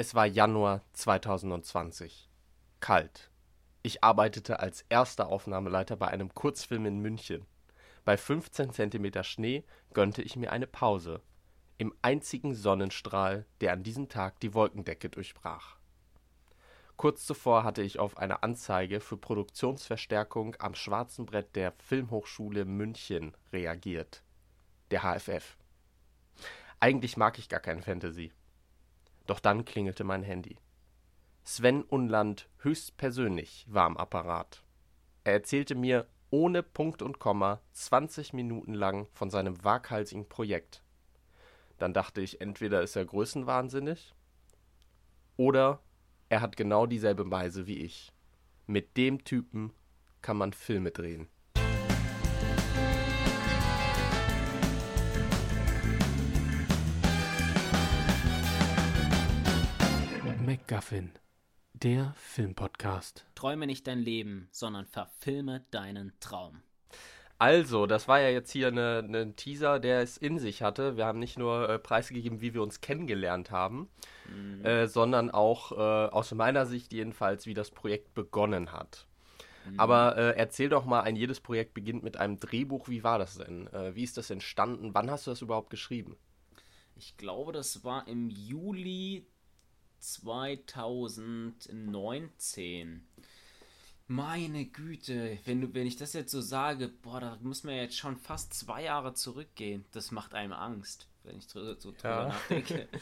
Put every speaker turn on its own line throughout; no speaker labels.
Es war Januar 2020. Kalt. Ich arbeitete als erster Aufnahmeleiter bei einem Kurzfilm in München. Bei 15 cm Schnee gönnte ich mir eine Pause. Im einzigen Sonnenstrahl, der an diesem Tag die Wolkendecke durchbrach. Kurz zuvor hatte ich auf eine Anzeige für Produktionsverstärkung am schwarzen Brett der Filmhochschule München reagiert. Der HFF. Eigentlich mag ich gar kein Fantasy. Doch dann klingelte mein Handy. Sven Unland höchstpersönlich war am Apparat. Er erzählte mir ohne Punkt und Komma 20 Minuten lang von seinem waghalsigen Projekt. Dann dachte ich, entweder ist er größenwahnsinnig oder er hat genau dieselbe Weise wie ich. Mit dem Typen kann man Filme drehen. MacGuffin, der Filmpodcast.
Träume nicht dein Leben, sondern verfilme deinen Traum.
Also, das war ja jetzt hier ein ne Teaser, der es in sich hatte. Wir haben nicht nur äh, preisgegeben, wie wir uns kennengelernt haben, mhm. äh, sondern auch äh, aus meiner Sicht jedenfalls, wie das Projekt begonnen hat. Mhm. Aber äh, erzähl doch mal, ein jedes Projekt beginnt mit einem Drehbuch. Wie war das denn? Äh, wie ist das entstanden? Wann hast du das überhaupt geschrieben?
Ich glaube, das war im Juli 2019. Meine Güte, wenn, du, wenn ich das jetzt so sage, boah, da muss man jetzt schon fast zwei Jahre zurückgehen. Das macht einem Angst, wenn ich so drüber ja. nachdenke.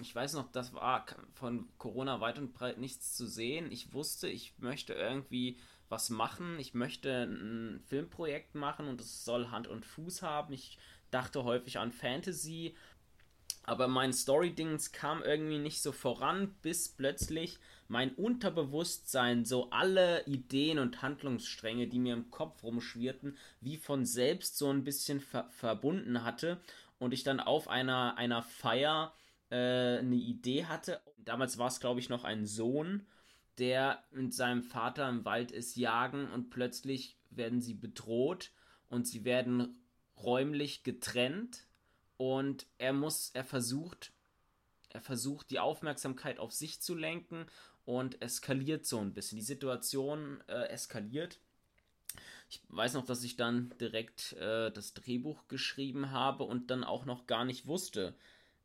Ich weiß noch, das war von Corona weit und breit nichts zu sehen. Ich wusste, ich möchte irgendwie was machen. Ich möchte ein Filmprojekt machen und es soll Hand und Fuß haben. Ich dachte häufig an Fantasy, aber mein Story-Dings kam irgendwie nicht so voran, bis plötzlich mein Unterbewusstsein so alle Ideen und Handlungsstränge, die mir im Kopf rumschwirrten, wie von selbst so ein bisschen ver verbunden hatte und ich dann auf einer, einer Feier äh, eine Idee hatte. Damals war es, glaube ich, noch ein Sohn, der mit seinem Vater im Wald ist jagen und plötzlich werden sie bedroht und sie werden räumlich getrennt und er muss, er versucht, er versucht die Aufmerksamkeit auf sich zu lenken und eskaliert so ein bisschen. Die Situation äh, eskaliert. Ich weiß noch, dass ich dann direkt äh, das Drehbuch geschrieben habe und dann auch noch gar nicht wusste,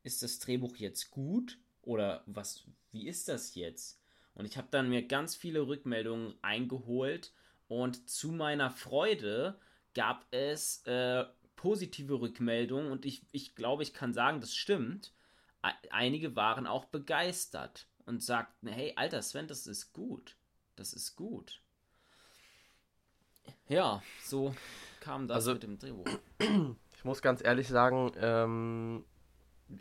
ist das Drehbuch jetzt gut oder was, wie ist das jetzt? Und ich habe dann mir ganz viele Rückmeldungen eingeholt und zu meiner Freude gab es äh, positive Rückmeldungen und ich, ich glaube, ich kann sagen, das stimmt. Einige waren auch begeistert und sagten, hey, alter Sven, das ist gut. Das ist gut. Ja, so kam das
also,
mit dem Drehbuch.
Ich muss ganz ehrlich sagen, ähm,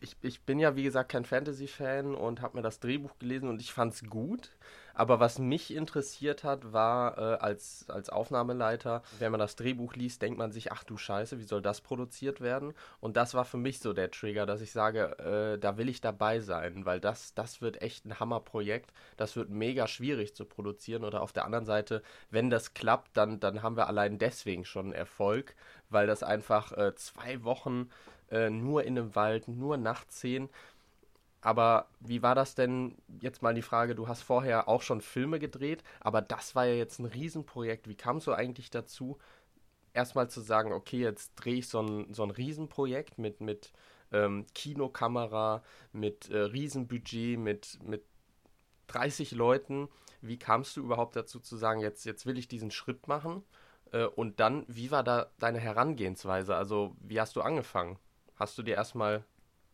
ich, ich bin ja wie gesagt kein Fantasy-Fan und habe mir das Drehbuch gelesen und ich fand es gut. Aber was mich interessiert hat, war äh, als, als Aufnahmeleiter, wenn man das Drehbuch liest, denkt man sich, ach du Scheiße, wie soll das produziert werden? Und das war für mich so der Trigger, dass ich sage, äh, da will ich dabei sein, weil das, das wird echt ein Hammerprojekt. Das wird mega schwierig zu produzieren. Oder auf der anderen Seite, wenn das klappt, dann, dann haben wir allein deswegen schon Erfolg, weil das einfach äh, zwei Wochen äh, nur in einem Wald, nur nachts sehen. Aber wie war das denn, jetzt mal die Frage, du hast vorher auch schon Filme gedreht, aber das war ja jetzt ein Riesenprojekt. Wie kamst du eigentlich dazu, erstmal zu sagen, okay, jetzt drehe ich so ein, so ein Riesenprojekt mit, mit ähm, Kinokamera, mit äh, Riesenbudget, mit, mit 30 Leuten. Wie kamst du überhaupt dazu zu sagen, jetzt, jetzt will ich diesen Schritt machen? Äh, und dann, wie war da deine Herangehensweise? Also, wie hast du angefangen? Hast du dir erstmal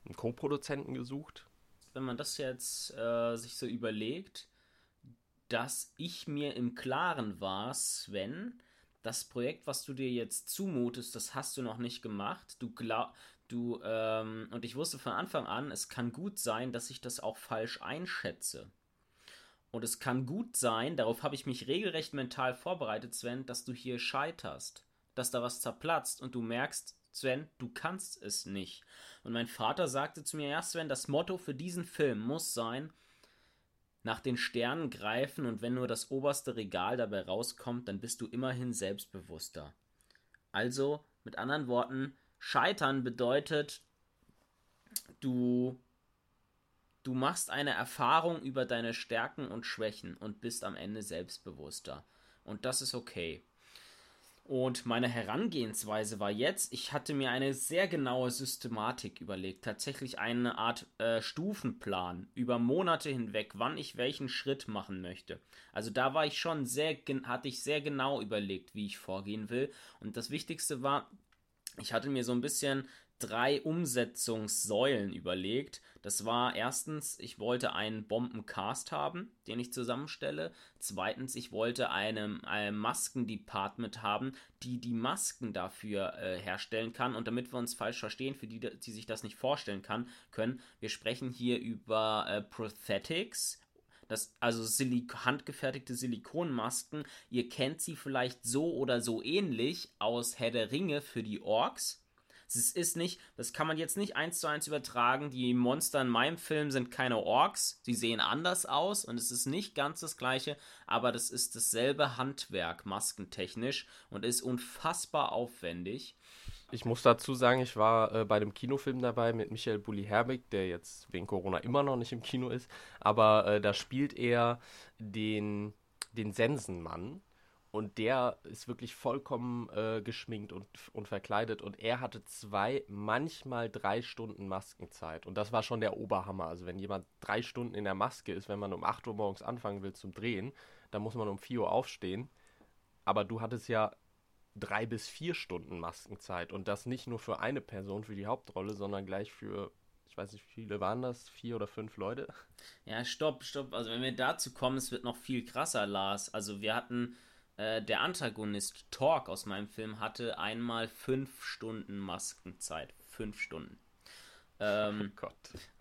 einen Co-Produzenten gesucht?
Wenn man das jetzt äh, sich so überlegt, dass ich mir im Klaren war, Sven, das Projekt, was du dir jetzt zumutest, das hast du noch nicht gemacht. Du glaub, du, ähm, und ich wusste von Anfang an, es kann gut sein, dass ich das auch falsch einschätze. Und es kann gut sein, darauf habe ich mich regelrecht mental vorbereitet, Sven, dass du hier scheiterst, dass da was zerplatzt und du merkst, Sven, du kannst es nicht. Und mein Vater sagte zu mir, ja, Sven, das Motto für diesen Film muss sein, nach den Sternen greifen und wenn nur das oberste Regal dabei rauskommt, dann bist du immerhin selbstbewusster. Also, mit anderen Worten, scheitern bedeutet, du du machst eine Erfahrung über deine Stärken und Schwächen und bist am Ende selbstbewusster. Und das ist okay. Und meine Herangehensweise war jetzt, ich hatte mir eine sehr genaue Systematik überlegt, tatsächlich eine Art äh, Stufenplan über Monate hinweg, wann ich welchen Schritt machen möchte. Also da war ich schon sehr, hatte ich sehr genau überlegt, wie ich vorgehen will. Und das Wichtigste war, ich hatte mir so ein bisschen drei Umsetzungssäulen überlegt. Das war erstens, ich wollte einen Bombencast haben, den ich zusammenstelle. Zweitens, ich wollte ein Maskendepartment haben, die die Masken dafür äh, herstellen kann. Und damit wir uns falsch verstehen, für die, die sich das nicht vorstellen kann, können, wir sprechen hier über äh, Prosthetics das, also Silik handgefertigte Silikonmasken. Ihr kennt sie vielleicht so oder so ähnlich aus Herr der Ringe für die Orks. Es ist nicht, das kann man jetzt nicht eins zu eins übertragen. Die Monster in meinem Film sind keine Orks. Sie sehen anders aus und es ist nicht ganz das gleiche, aber das ist dasselbe Handwerk, maskentechnisch und ist unfassbar aufwendig.
Ich muss dazu sagen, ich war äh, bei dem Kinofilm dabei mit Michael Bulli-Herbig, der jetzt wegen Corona immer noch nicht im Kino ist, aber äh, da spielt er den, den Sensenmann und der ist wirklich vollkommen äh, geschminkt und, und verkleidet. Und er hatte zwei, manchmal drei Stunden Maskenzeit. Und das war schon der Oberhammer. Also wenn jemand drei Stunden in der Maske ist, wenn man um 8 Uhr morgens anfangen will zum Drehen, dann muss man um 4 Uhr aufstehen. Aber du hattest ja drei bis vier Stunden Maskenzeit. Und das nicht nur für eine Person, für die Hauptrolle, sondern gleich für ich weiß nicht, wie viele waren das? Vier oder fünf Leute?
Ja, stopp, stopp. Also wenn wir dazu kommen, es wird noch viel krasser, Lars. Also wir hatten äh, der Antagonist Torque aus meinem Film hatte einmal fünf Stunden Maskenzeit. Fünf Stunden. Ähm, oh Gott.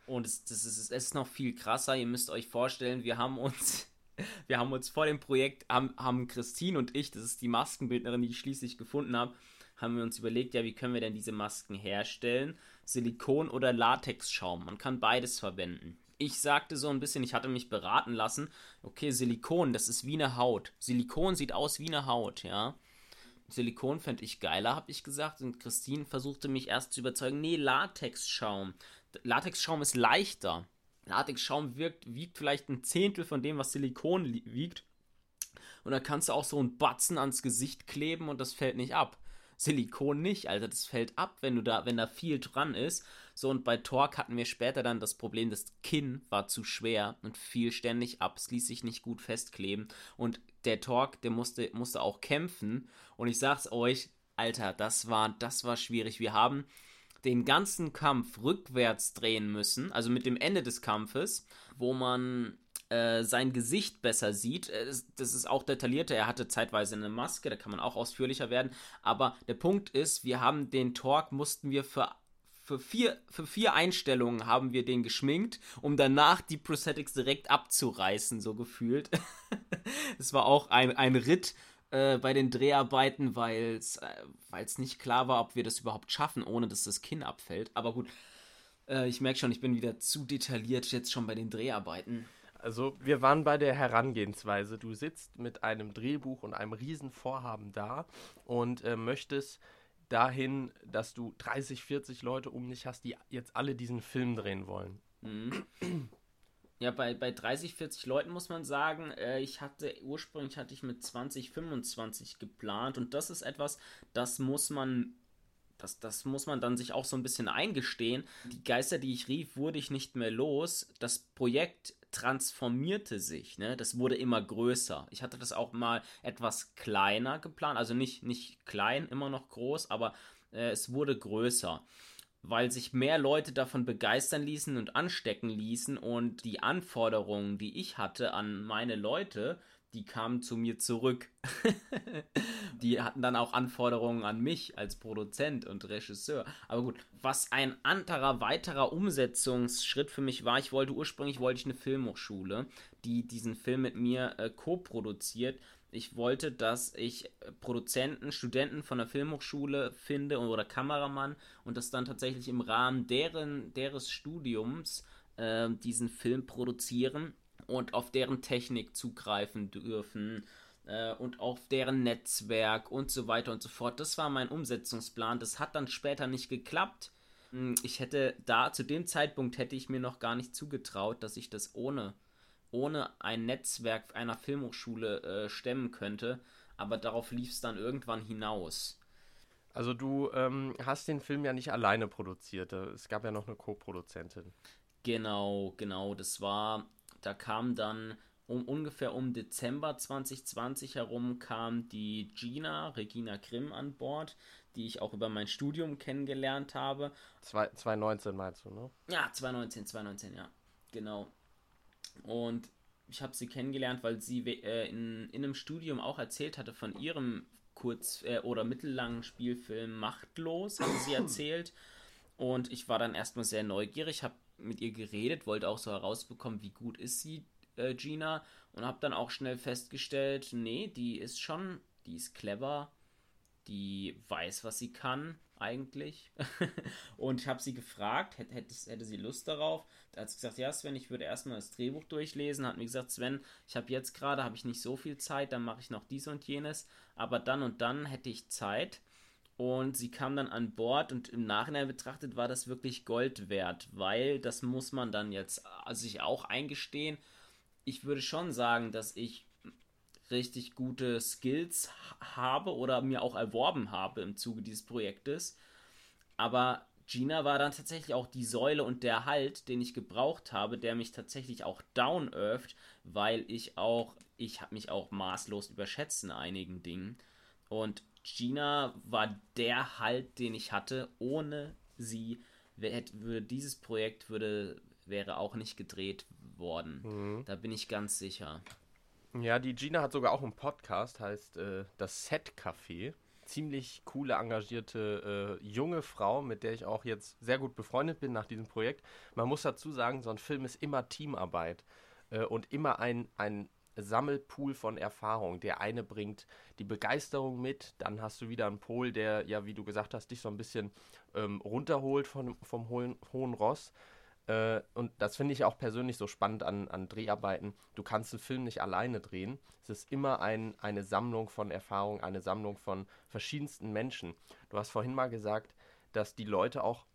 Und es, das ist, es ist noch viel krasser. Ihr müsst euch vorstellen, wir haben uns, wir haben uns vor dem Projekt, haben, haben Christine und ich, das ist die Maskenbildnerin, die ich schließlich gefunden habe, haben wir uns überlegt, ja, wie können wir denn diese Masken herstellen? Silikon oder Latexschaum. Man kann beides verwenden ich sagte so ein bisschen, ich hatte mich beraten lassen, okay, Silikon, das ist wie eine Haut. Silikon sieht aus wie eine Haut, ja. Silikon fände ich geiler, habe ich gesagt. Und Christine versuchte mich erst zu überzeugen, nee, Latexschaum. Latexschaum ist leichter. Latexschaum wirkt, wiegt vielleicht ein Zehntel von dem, was Silikon wiegt. Und da kannst du auch so einen Batzen ans Gesicht kleben und das fällt nicht ab. Silikon nicht, Alter, das fällt ab, wenn du da, wenn da viel dran ist. So, und bei Torque hatten wir später dann das Problem, das Kinn war zu schwer und fiel ständig ab, es ließ sich nicht gut festkleben. Und der Torque, der musste, musste auch kämpfen. Und ich sag's euch, Alter, das war, das war schwierig. Wir haben den ganzen Kampf rückwärts drehen müssen, also mit dem Ende des Kampfes, wo man äh, sein Gesicht besser sieht. Äh, das ist auch detaillierter. Er hatte zeitweise eine Maske, da kann man auch ausführlicher werden. Aber der Punkt ist, wir haben den Torque, mussten wir für für vier, für vier Einstellungen haben wir den geschminkt, um danach die Prosthetics direkt abzureißen, so gefühlt. Es war auch ein, ein Ritt äh, bei den Dreharbeiten, weil es äh, nicht klar war, ob wir das überhaupt schaffen, ohne dass das Kinn abfällt. Aber gut, äh, ich merke schon, ich bin wieder zu detailliert jetzt schon bei den Dreharbeiten.
Also wir waren bei der Herangehensweise. Du sitzt mit einem Drehbuch und einem Riesenvorhaben da und äh, möchtest dahin, dass du 30, 40 Leute um dich hast, die jetzt alle diesen Film drehen wollen. Mhm.
Ja, bei, bei 30, 40 Leuten muss man sagen, äh, ich hatte ursprünglich hatte ich mit 20, 25 geplant und das ist etwas, das muss man das, das muss man dann sich auch so ein bisschen eingestehen. Die Geister, die ich rief, wurde ich nicht mehr los. Das Projekt transformierte sich, ne? Das wurde immer größer. Ich hatte das auch mal etwas kleiner geplant, also nicht, nicht klein, immer noch groß, aber äh, es wurde größer weil sich mehr Leute davon begeistern ließen und anstecken ließen und die Anforderungen, die ich hatte an meine Leute, die kamen zu mir zurück. die hatten dann auch Anforderungen an mich als Produzent und Regisseur. Aber gut, was ein anderer weiterer Umsetzungsschritt für mich war, ich wollte ursprünglich wollte ich eine Filmhochschule, die diesen Film mit mir äh, co-produziert. Ich wollte, dass ich Produzenten, Studenten von der Filmhochschule finde oder Kameramann und das dann tatsächlich im Rahmen deren, deres Studiums äh, diesen Film produzieren und auf deren Technik zugreifen dürfen äh, und auf deren Netzwerk und so weiter und so fort. Das war mein Umsetzungsplan. Das hat dann später nicht geklappt. Hm, ich hätte da, zu dem Zeitpunkt hätte ich mir noch gar nicht zugetraut, dass ich das ohne, ohne ein Netzwerk einer Filmhochschule äh, stemmen könnte. Aber darauf lief es dann irgendwann hinaus.
Also du ähm, hast den Film ja nicht alleine produziert. Es gab ja noch eine Co-Produzentin.
Genau, genau. Das war, da kam dann um ungefähr um Dezember 2020 herum kam die Gina, Regina Grimm an Bord, die ich auch über mein Studium kennengelernt habe.
2019 meinst du, ne?
Ja, 2019, 2019, ja. Genau. Und ich habe sie kennengelernt, weil sie äh, in, in einem Studium auch erzählt hatte von ihrem kurz- äh, oder mittellangen Spielfilm Machtlos, hat sie erzählt. Und ich war dann erstmal sehr neugierig, habe mit ihr geredet, wollte auch so herausbekommen, wie gut ist sie äh, Gina und habe dann auch schnell festgestellt, nee, die ist schon, die ist clever, die weiß, was sie kann eigentlich. und ich habe sie gefragt, hätte, hätte, hätte sie Lust darauf. Da hat sie gesagt, ja Sven, ich würde erstmal das Drehbuch durchlesen. Hat mir gesagt, Sven, ich habe jetzt gerade, habe ich nicht so viel Zeit, dann mache ich noch dies und jenes. Aber dann und dann hätte ich Zeit. Und sie kam dann an Bord und im Nachhinein betrachtet war das wirklich Gold wert, weil das muss man dann jetzt also sich auch eingestehen ich würde schon sagen, dass ich richtig gute Skills habe oder mir auch erworben habe im Zuge dieses Projektes. Aber Gina war dann tatsächlich auch die Säule und der Halt, den ich gebraucht habe, der mich tatsächlich auch down-earthed, weil ich auch, ich habe mich auch maßlos überschätzt in einigen Dingen. Und Gina war der Halt, den ich hatte. Ohne sie würde dieses Projekt würde, wäre auch nicht gedreht worden. Mhm. Da bin ich ganz sicher.
Ja, die Gina hat sogar auch einen Podcast, heißt äh, das Set Café. Ziemlich coole, engagierte äh, junge Frau, mit der ich auch jetzt sehr gut befreundet bin nach diesem Projekt. Man muss dazu sagen, so ein Film ist immer Teamarbeit äh, und immer ein, ein Sammelpool von Erfahrung. Der eine bringt die Begeisterung mit, dann hast du wieder einen Pol, der, ja, wie du gesagt hast, dich so ein bisschen ähm, runterholt von, vom hohen, hohen Ross. Äh, und das finde ich auch persönlich so spannend an, an Dreharbeiten. Du kannst einen Film nicht alleine drehen. Es ist immer ein, eine Sammlung von Erfahrungen, eine Sammlung von verschiedensten Menschen. Du hast vorhin mal gesagt, dass die Leute auch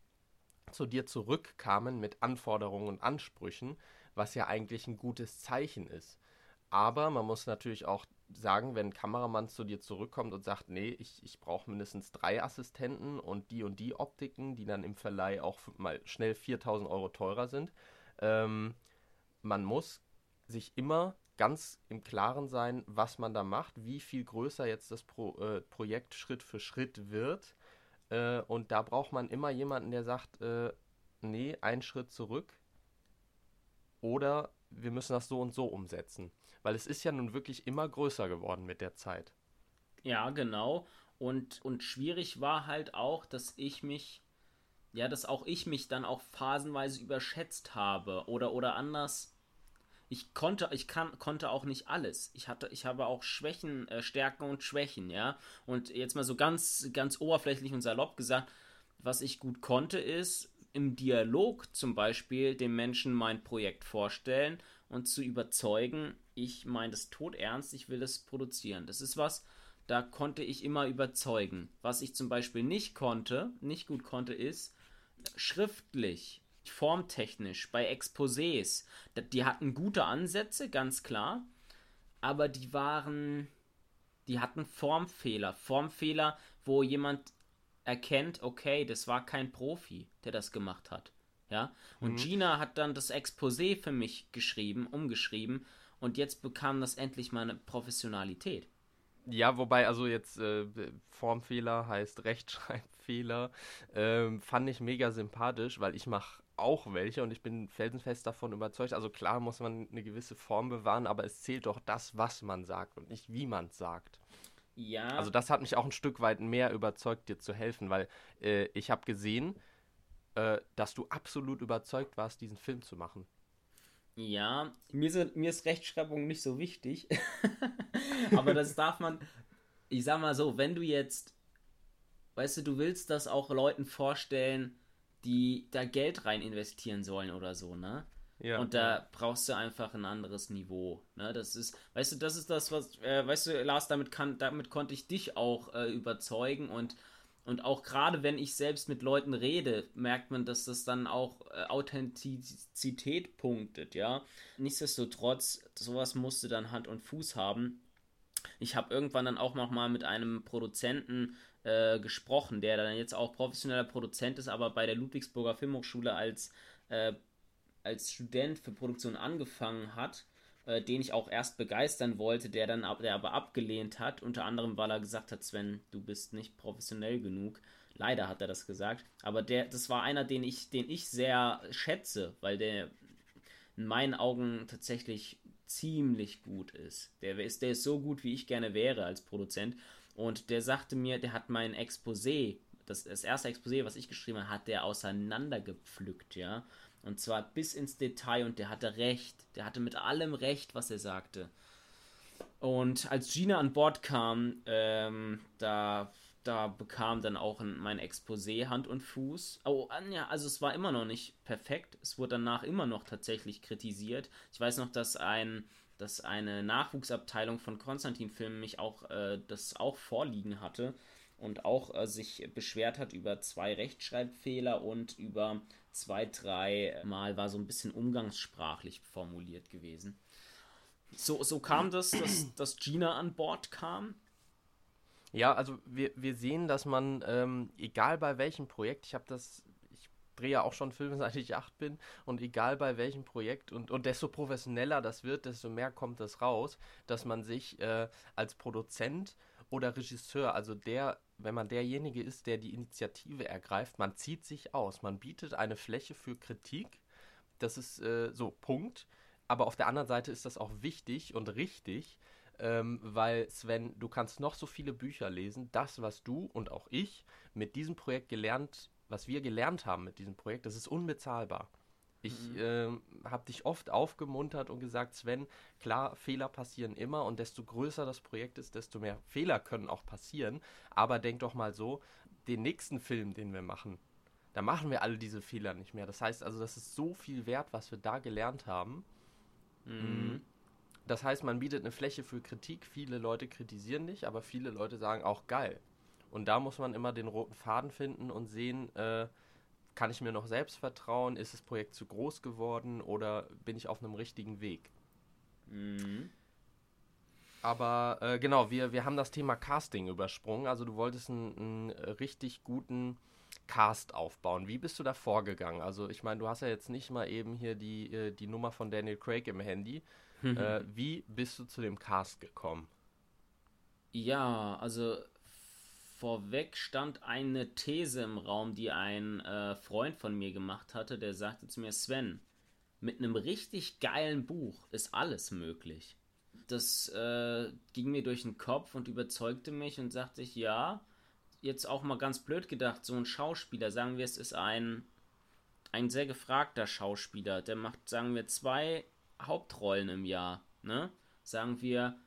zu dir zurückkamen mit Anforderungen und Ansprüchen, was ja eigentlich ein gutes Zeichen ist. Aber man muss natürlich auch sagen, wenn ein Kameramann zu dir zurückkommt und sagt, nee, ich, ich brauche mindestens drei Assistenten und die und die Optiken, die dann im Verleih auch mal schnell 4000 Euro teurer sind. Ähm, man muss sich immer ganz im Klaren sein, was man da macht, wie viel größer jetzt das Pro, äh, Projekt Schritt für Schritt wird. Äh, und da braucht man immer jemanden, der sagt, äh, nee, einen Schritt zurück. Oder wir müssen das so und so umsetzen. Weil es ist ja nun wirklich immer größer geworden mit der Zeit.
Ja, genau. Und, und schwierig war halt auch, dass ich mich, ja, dass auch ich mich dann auch phasenweise überschätzt habe. Oder, oder anders, ich konnte, ich kann, konnte auch nicht alles. Ich hatte, ich habe auch Schwächen, äh, Stärken und Schwächen, ja. Und jetzt mal so ganz, ganz oberflächlich und salopp gesagt, was ich gut konnte, ist im Dialog zum Beispiel dem Menschen mein Projekt vorstellen und zu überzeugen, ich meine das tot ernst, ich will es produzieren. Das ist was, da konnte ich immer überzeugen. Was ich zum Beispiel nicht konnte, nicht gut konnte, ist schriftlich, formtechnisch, bei Exposés. Die hatten gute Ansätze, ganz klar, aber die waren, die hatten Formfehler. Formfehler, wo jemand erkennt, okay, das war kein Profi, der das gemacht hat. Ja, und mhm. Gina hat dann das Exposé für mich geschrieben, umgeschrieben und jetzt bekam das endlich mal eine Professionalität.
Ja, wobei also jetzt äh, Formfehler heißt Rechtschreibfehler, ähm, fand ich mega sympathisch, weil ich mache auch welche und ich bin felsenfest davon überzeugt. Also klar muss man eine gewisse Form bewahren, aber es zählt doch das, was man sagt und nicht wie man es sagt. Ja. Also das hat mich auch ein Stück weit mehr überzeugt, dir zu helfen, weil äh, ich habe gesehen, äh, dass du absolut überzeugt warst, diesen Film zu machen.
Ja, mir, sind, mir ist Rechtschreibung nicht so wichtig. Aber das darf man, ich sag mal so, wenn du jetzt, weißt du, du willst das auch Leuten vorstellen, die da Geld rein investieren sollen oder so, ne? Ja, und da ja. brauchst du einfach ein anderes Niveau. Ne? Das ist, weißt du, das ist das, was, äh, weißt du, Lars, damit kann, damit konnte ich dich auch äh, überzeugen und Und auch gerade wenn ich selbst mit Leuten rede, merkt man, dass das dann auch äh, Authentizität punktet, ja. Nichtsdestotrotz, sowas musste dann Hand und Fuß haben. Ich habe irgendwann dann auch noch mal mit einem Produzenten äh, gesprochen, der dann jetzt auch professioneller Produzent ist, aber bei der Ludwigsburger Filmhochschule als, äh, als Student für Produktion angefangen hat äh, den ich auch erst begeistern wollte, der dann der aber abgelehnt hat, unter anderem, weil er gesagt hat, Sven, du bist nicht professionell genug. Leider hat er das gesagt, aber der, das war einer, den ich, den ich sehr schätze, weil der in meinen Augen tatsächlich ziemlich gut ist. Der ist, der ist so gut, wie ich gerne wäre als Produzent. Und der sagte mir, der hat mein Exposé, das, das erste Exposé, was ich geschrieben habe, hat der auseinandergepflückt, ja. Und zwar bis ins Detail und der hatte recht. Der hatte mit allem recht, was er sagte. Und als Gina an Bord kam, ähm, da, da bekam dann auch mein Exposé Hand und Fuß. Oh, ja, also es war immer noch nicht perfekt. Es wurde danach immer noch tatsächlich kritisiert. Ich weiß noch, dass ein dass eine Nachwuchsabteilung von Konstantin Filmen mich auch äh, das auch vorliegen hatte und auch äh, sich beschwert hat über zwei Rechtschreibfehler und über zwei, drei Mal war so ein bisschen umgangssprachlich formuliert gewesen. So, so kam das, dass, dass Gina an Bord kam.
Ja, also wir, wir sehen, dass man, ähm, egal bei welchem Projekt, ich habe das, ich drehe ja auch schon Filme, seit ich acht bin, und egal bei welchem Projekt, und, und desto professioneller das wird, desto mehr kommt das raus, dass man sich äh, als Produzent oder Regisseur, also der wenn man derjenige ist, der die Initiative ergreift, man zieht sich aus, man bietet eine Fläche für Kritik. Das ist äh, so, Punkt. Aber auf der anderen Seite ist das auch wichtig und richtig, ähm, weil Sven, du kannst noch so viele Bücher lesen. Das, was du und auch ich mit diesem Projekt gelernt, was wir gelernt haben mit diesem Projekt, das ist unbezahlbar. Ich mhm. äh, habe dich oft aufgemuntert und gesagt, Sven, klar, Fehler passieren immer und desto größer das Projekt ist, desto mehr Fehler können auch passieren. Aber denk doch mal so, den nächsten Film, den wir machen, da machen wir alle diese Fehler nicht mehr. Das heißt also, das ist so viel wert, was wir da gelernt haben. Mhm. Mm. Das heißt, man bietet eine Fläche für Kritik. Viele Leute kritisieren dich, aber viele Leute sagen auch geil. Und da muss man immer den roten Faden finden und sehen, äh, kann ich mir noch selbst vertrauen? Ist das Projekt zu groß geworden oder bin ich auf einem richtigen Weg? Mhm. Aber äh, genau, wir, wir haben das Thema Casting übersprungen. Also du wolltest einen, einen richtig guten Cast aufbauen. Wie bist du da vorgegangen? Also ich meine, du hast ja jetzt nicht mal eben hier die, äh, die Nummer von Daniel Craig im Handy. äh, wie bist du zu dem Cast gekommen?
Ja, also vorweg stand eine These im Raum, die ein äh, Freund von mir gemacht hatte, der sagte zu mir, Sven, mit einem richtig geilen Buch ist alles möglich. Das äh, ging mir durch den Kopf und überzeugte mich und sagte ich, ja, jetzt auch mal ganz blöd gedacht, so ein Schauspieler, sagen wir, es ist ein, ein sehr gefragter Schauspieler, der macht, sagen wir, zwei Hauptrollen im Jahr, ne? Sagen wir,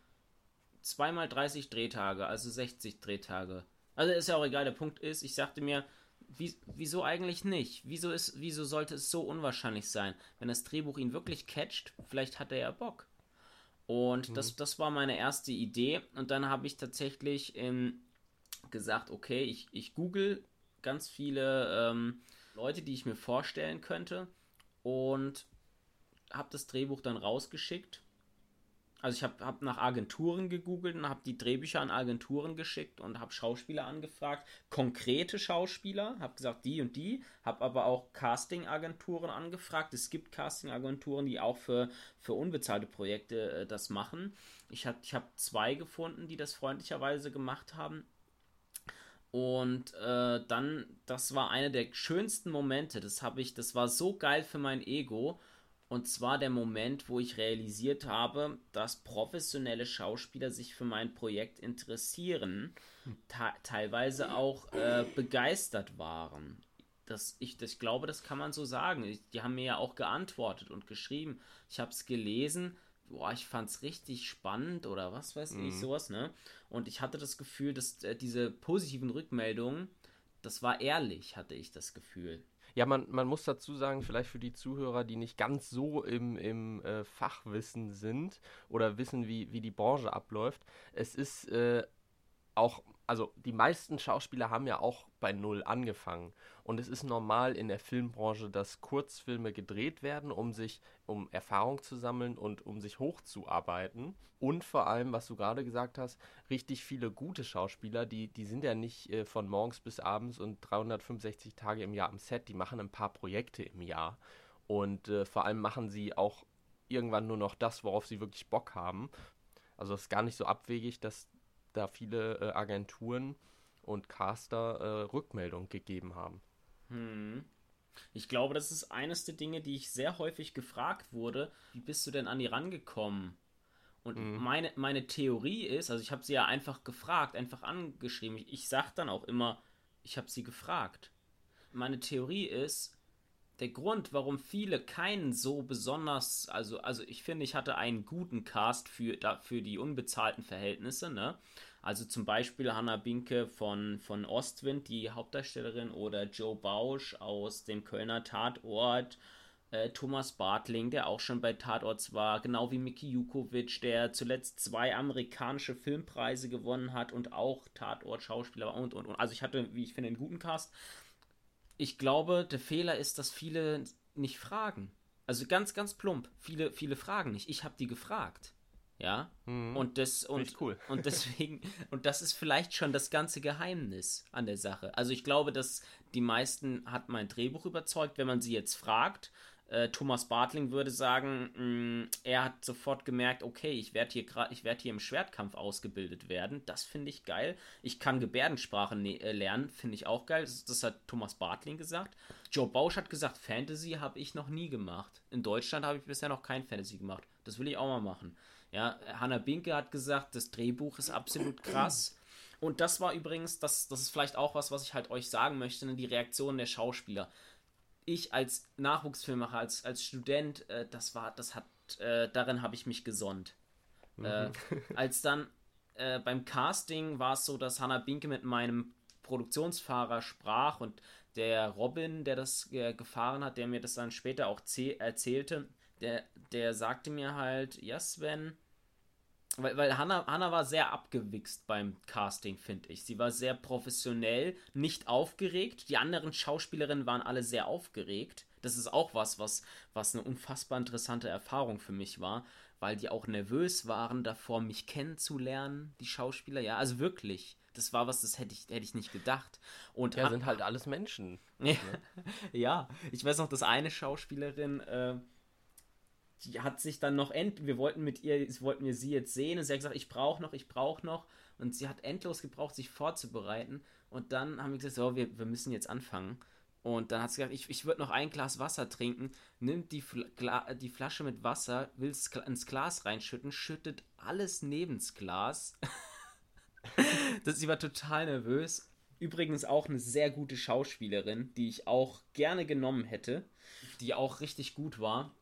zweimal 30 Drehtage, also 60 Drehtage. Also ist ja auch egal, der Punkt ist, ich sagte mir, wie, wieso eigentlich nicht? Wieso, ist, wieso sollte es so unwahrscheinlich sein? Wenn das Drehbuch ihn wirklich catcht, vielleicht hat er ja Bock. Und mhm. das, das war meine erste Idee. Und dann habe ich tatsächlich ähm, gesagt, okay, ich, ich google ganz viele ähm, Leute, die ich mir vorstellen könnte. Und habe das Drehbuch dann rausgeschickt also ich habe hab nach Agenturen gegoogelt und habe die Drehbücher an Agenturen geschickt und habe Schauspieler angefragt, konkrete Schauspieler, habe gesagt die und die, habe aber auch Casting-Agenturen angefragt. Es gibt Casting-Agenturen, die auch für, für unbezahlte Projekte äh, das machen. Ich habe ich hab zwei gefunden, die das freundlicherweise gemacht haben. Und äh, dann, das war einer der schönsten Momente. Das habe ich, das war so geil für mein Ego. Und zwar der Moment, wo ich realisiert habe, dass professionelle Schauspieler sich für mein Projekt interessieren, teilweise auch äh, begeistert waren. Das, ich, das, ich glaube, das kann man so sagen. Ich, die haben mir ja auch geantwortet und geschrieben. Ich habe es gelesen. Boah, ich fand es richtig spannend oder was weiß mhm. ich, sowas, ne? Und ich hatte das Gefühl, dass äh, diese positiven Rückmeldungen, das war ehrlich, hatte ich das Gefühl.
Ja, man, man muss dazu sagen, vielleicht für die Zuhörer, die nicht ganz so im, im äh, Fachwissen sind oder wissen, wie, wie die Branche abläuft, es ist äh, auch also die meisten Schauspieler haben ja auch bei Null angefangen. Und es ist normal in der Filmbranche, dass Kurzfilme gedreht werden, um sich, um Erfahrung zu sammeln und um sich hochzuarbeiten. Und vor allem, was du gerade gesagt hast, richtig viele gute Schauspieler, die, die sind ja nicht äh, von morgens bis abends und 365 Tage im Jahr am Set, die machen ein paar Projekte im Jahr. Und äh, vor allem machen sie auch irgendwann nur noch das, worauf sie wirklich Bock haben. Also es ist gar nicht so abwegig, dass da viele äh, Agenturen und Caster äh, Rückmeldung gegeben haben.
Hm. Ich glaube, das ist eines der Dinge, die ich sehr häufig gefragt wurde. Wie bist du denn an die rangekommen? Und mhm. meine, meine Theorie ist, also ich habe sie ja einfach gefragt, einfach angeschrieben. Ich, ich sage dann auch immer, ich habe sie gefragt. Meine Theorie ist, der Grund, warum viele keinen so besonders, also, also ich finde, ich hatte einen guten Cast für, für die unbezahlten Verhältnisse, ne? Also zum Beispiel Hannah Binke von, von Ostwind, die Hauptdarstellerin, oder Joe Bausch aus dem Kölner Tatort, äh, Thomas Bartling, der auch schon bei Tatorts war, genau wie Miki Jukovic, der zuletzt zwei amerikanische Filmpreise gewonnen hat und auch Tatort-Schauspieler und, und, und. Also ich hatte, wie ich finde, einen guten Cast ich glaube, der Fehler ist, dass viele nicht fragen. Also ganz, ganz plump. Viele, viele fragen nicht. Ich habe die gefragt. Ja. Mhm. Und das und, cool. und deswegen und das ist vielleicht schon das ganze Geheimnis an der Sache. Also ich glaube, dass die meisten hat mein Drehbuch überzeugt, wenn man sie jetzt fragt äh, Thomas Bartling würde sagen, mh, mm, er hat sofort gemerkt, okay, ich werde hier gerade, ich werde hier im Schwertkampf ausgebildet werden. Das finde ich geil. Ich kann Gebärdensprache ne äh, lernen, finde ich auch geil. Das, das, hat Thomas Bartling gesagt. Joe Bausch hat gesagt, Fantasy habe ich noch nie gemacht. In Deutschland habe ich bisher noch kein Fantasy gemacht. Das will ich auch mal machen. Ja, Hannah Binke hat gesagt, das Drehbuch ist absolut krass. Und das war übrigens, das, das ist vielleicht auch was, was ich halt euch sagen möchte, ne, die Reaktion der Schauspieler ich als Nachwuchsfilmemacher, als, als Student, äh, das war, das hat, äh, darin habe ich mich gesonnt. Mhm. Äh, als dann äh, beim Casting war es so, dass Hannah Binke mit meinem Produktionsfahrer sprach und der Robin, der das äh, gefahren hat, der mir das dann später auch erzählte, der, der sagte mir halt, ja Sven, weil, weil Hannah, Hannah war sehr abgewichst beim Casting, finde ich. Sie war sehr professionell, nicht aufgeregt. Die anderen Schauspielerinnen waren alle sehr aufgeregt. Das ist auch was, was, was eine unfassbar interessante Erfahrung für mich war, weil die auch nervös waren davor, mich kennenzulernen, die Schauspieler. Ja, also wirklich. Das war was, das hätte ich, hätte ich nicht gedacht. Und
ja, sind halt alles Menschen.
ja, ich weiß noch, dass eine Schauspielerin. Äh, die hat sich dann noch end wir wollten mit ihr wollten wir sie jetzt sehen und sie hat gesagt ich brauche noch ich brauche noch. Und sie hat endlos gebraucht sich vorzubereiten. Und dann haben wir gesagt so wir, wir müssen jetzt anfangen. Und dann hat sie gesagt ich, ich würde noch ein Glas Wasser trinken. Nimmt die, Fla die Flasche mit Wasser will es ins Glas reinschütten schüttet alles nebens Glas. Das, sie war total nervös. Übrigens auch eine sehr gute Schauspielerin, die ich auch gerne genommen hätte, die auch richtig gut war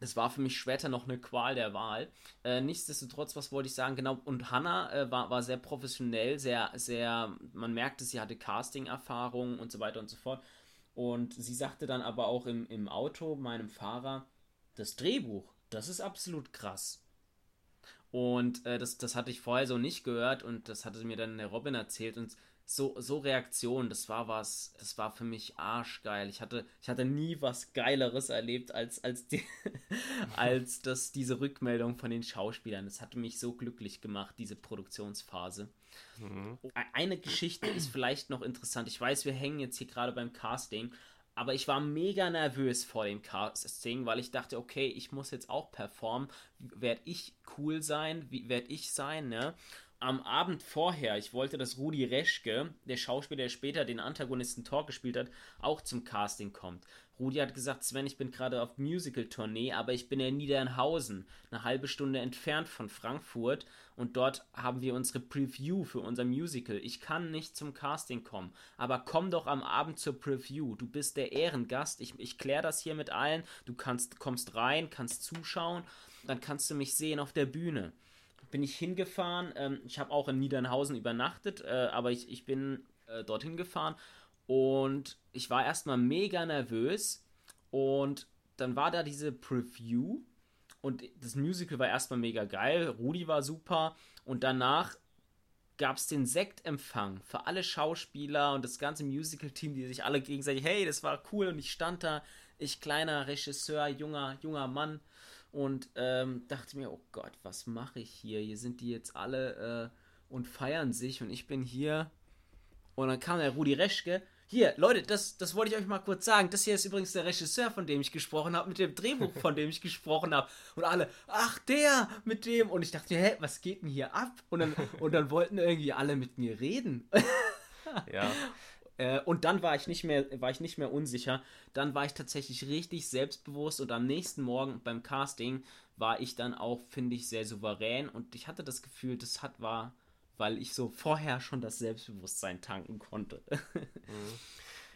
das war für mich später noch eine Qual der Wahl. Äh, nichtsdestotrotz, was wollte ich sagen? Genau, und Hannah äh, war, war sehr professionell, sehr, sehr, man merkte, sie hatte Casting-Erfahrung und so weiter und so fort. Und sie sagte dann aber auch im, im Auto meinem Fahrer, das Drehbuch, das ist absolut krass. Und äh, das, das hatte ich vorher so nicht gehört und das hatte mir dann der Robin erzählt und so, so Reaktionen, das war was, das war für mich arschgeil. Ich hatte, ich hatte nie was Geileres erlebt als, als, die, als das, diese Rückmeldung von den Schauspielern. Das hatte mich so glücklich gemacht, diese Produktionsphase. Mhm. Eine Geschichte ist vielleicht noch interessant. Ich weiß, wir hängen jetzt hier gerade beim Casting, aber ich war mega nervös vor dem Casting, weil ich dachte, okay, ich muss jetzt auch performen. Werde ich cool sein? Wie werde ich sein? Ne? Am Abend vorher, ich wollte, dass Rudi Reschke, der Schauspieler, der später den Antagonisten Talk gespielt hat, auch zum Casting kommt. Rudi hat gesagt, Sven, ich bin gerade auf Musical-Tournee, aber ich bin in Niedernhausen, eine halbe Stunde entfernt von Frankfurt und dort haben wir unsere Preview für unser Musical. Ich kann nicht zum Casting kommen, aber komm doch am Abend zur Preview. Du bist der Ehrengast, ich, ich kläre das hier mit allen, du kannst, kommst rein, kannst zuschauen, dann kannst du mich sehen auf der Bühne bin ich hingefahren. Ähm, ich habe auch in Niedernhausen übernachtet, äh, aber ich, ich bin äh, dorthin gefahren und ich war erstmal mega nervös und dann war da diese Preview und das Musical war erstmal mega geil, Rudi war super und danach gab es den Sektempfang für alle Schauspieler und das ganze Musical-Team, die sich alle gegenseitig, hey, das war cool und ich stand da, ich kleiner Regisseur, junger, junger Mann und ähm, dachte mir, oh Gott, was mache ich hier? Hier sind die jetzt alle äh, und feiern sich und ich bin hier. Und dann kam der Rudi Reschke hier, Leute, das, das wollte ich euch mal kurz sagen. Das hier ist übrigens der Regisseur, von dem ich gesprochen habe, mit dem Drehbuch, von dem ich gesprochen habe. Und alle, ach, der mit dem. Und ich dachte, hä, was geht denn hier ab? Und dann, und dann wollten irgendwie alle mit mir reden. ja. Äh, und dann war ich nicht mehr, war ich nicht mehr unsicher. Dann war ich tatsächlich richtig selbstbewusst und am nächsten Morgen beim Casting war ich dann auch, finde ich, sehr souverän und ich hatte das Gefühl, das hat war weil ich so vorher schon das Selbstbewusstsein tanken konnte.
Mhm.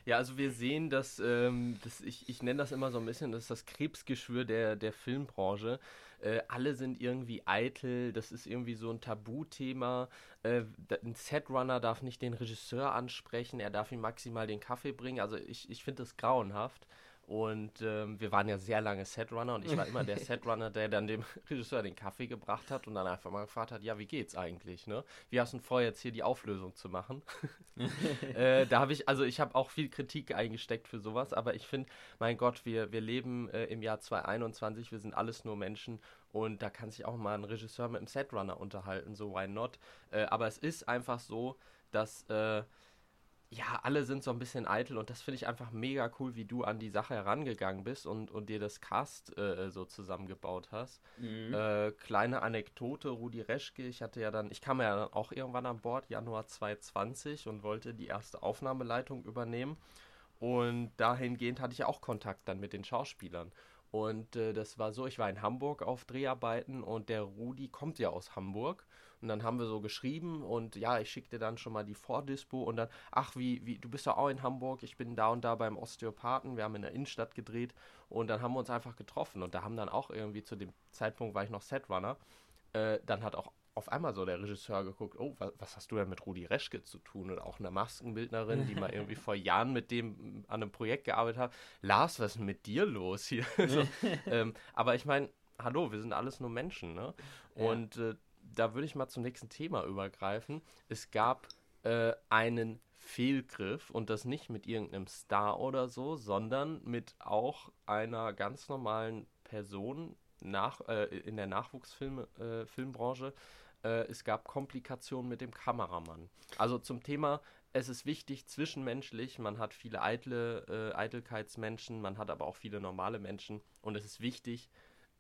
Ja, also wir sehen, dass, ähm, das, ich, ich nenne das immer so ein bisschen, das ist das Krebsgeschwür der, der Filmbranche. Äh, alle sind irgendwie eitel, das ist irgendwie so ein Tabuthema. Äh, ein Setrunner darf nicht den Regisseur ansprechen, er darf ihm maximal den Kaffee bringen. Also ich, ich finde das grauenhaft. Und ähm, wir waren ja sehr lange Setrunner und ich war immer der Setrunner, der dann dem Regisseur den Kaffee gebracht hat und dann einfach mal gefragt hat, ja, wie geht's eigentlich, ne? Wie hast du vor, jetzt hier die Auflösung zu machen? äh, da habe ich, also ich habe auch viel Kritik eingesteckt für sowas, aber ich finde, mein Gott, wir, wir leben äh, im Jahr 2021, wir sind alles nur Menschen und da kann sich auch mal ein Regisseur mit einem Setrunner unterhalten, so why not? Äh, aber es ist einfach so, dass äh, ja, alle sind so ein bisschen eitel und das finde ich einfach mega cool, wie du an die Sache herangegangen bist und, und dir das Cast äh, so zusammengebaut hast. Mhm. Äh, kleine Anekdote, Rudi Reschke, ich hatte ja dann, ich kam ja dann auch irgendwann an Bord, Januar 2020 und wollte die erste Aufnahmeleitung übernehmen und dahingehend hatte ich auch Kontakt dann mit den Schauspielern. Und äh, das war so, ich war in Hamburg auf Dreharbeiten und der Rudi kommt ja aus Hamburg und dann haben wir so geschrieben und ja, ich schickte dann schon mal die Vordispo und dann, ach, wie, wie, du bist ja auch in Hamburg, ich bin da und da beim Osteopathen, wir haben in der Innenstadt gedreht und dann haben wir uns einfach getroffen und da haben dann auch irgendwie zu dem Zeitpunkt war ich noch Setrunner, äh, dann hat auch auf einmal so der Regisseur geguckt, oh, was, was, hast du denn mit Rudi Reschke zu tun? Und auch eine Maskenbildnerin, die mal irgendwie vor Jahren mit dem an einem Projekt gearbeitet hat. Lars, was ist denn mit dir los hier? so, ähm, aber ich meine, hallo, wir sind alles nur Menschen, ne? Ja. Und äh, da würde ich mal zum nächsten Thema übergreifen. Es gab äh, einen Fehlgriff und das nicht mit irgendeinem Star oder so, sondern mit auch einer ganz normalen Person nach, äh, in der Nachwuchsfilmbranche. Äh, äh, es gab Komplikationen mit dem Kameramann. Also zum Thema, es ist wichtig zwischenmenschlich, man hat viele eitle, äh, Eitelkeitsmenschen, man hat aber auch viele normale Menschen und es ist wichtig,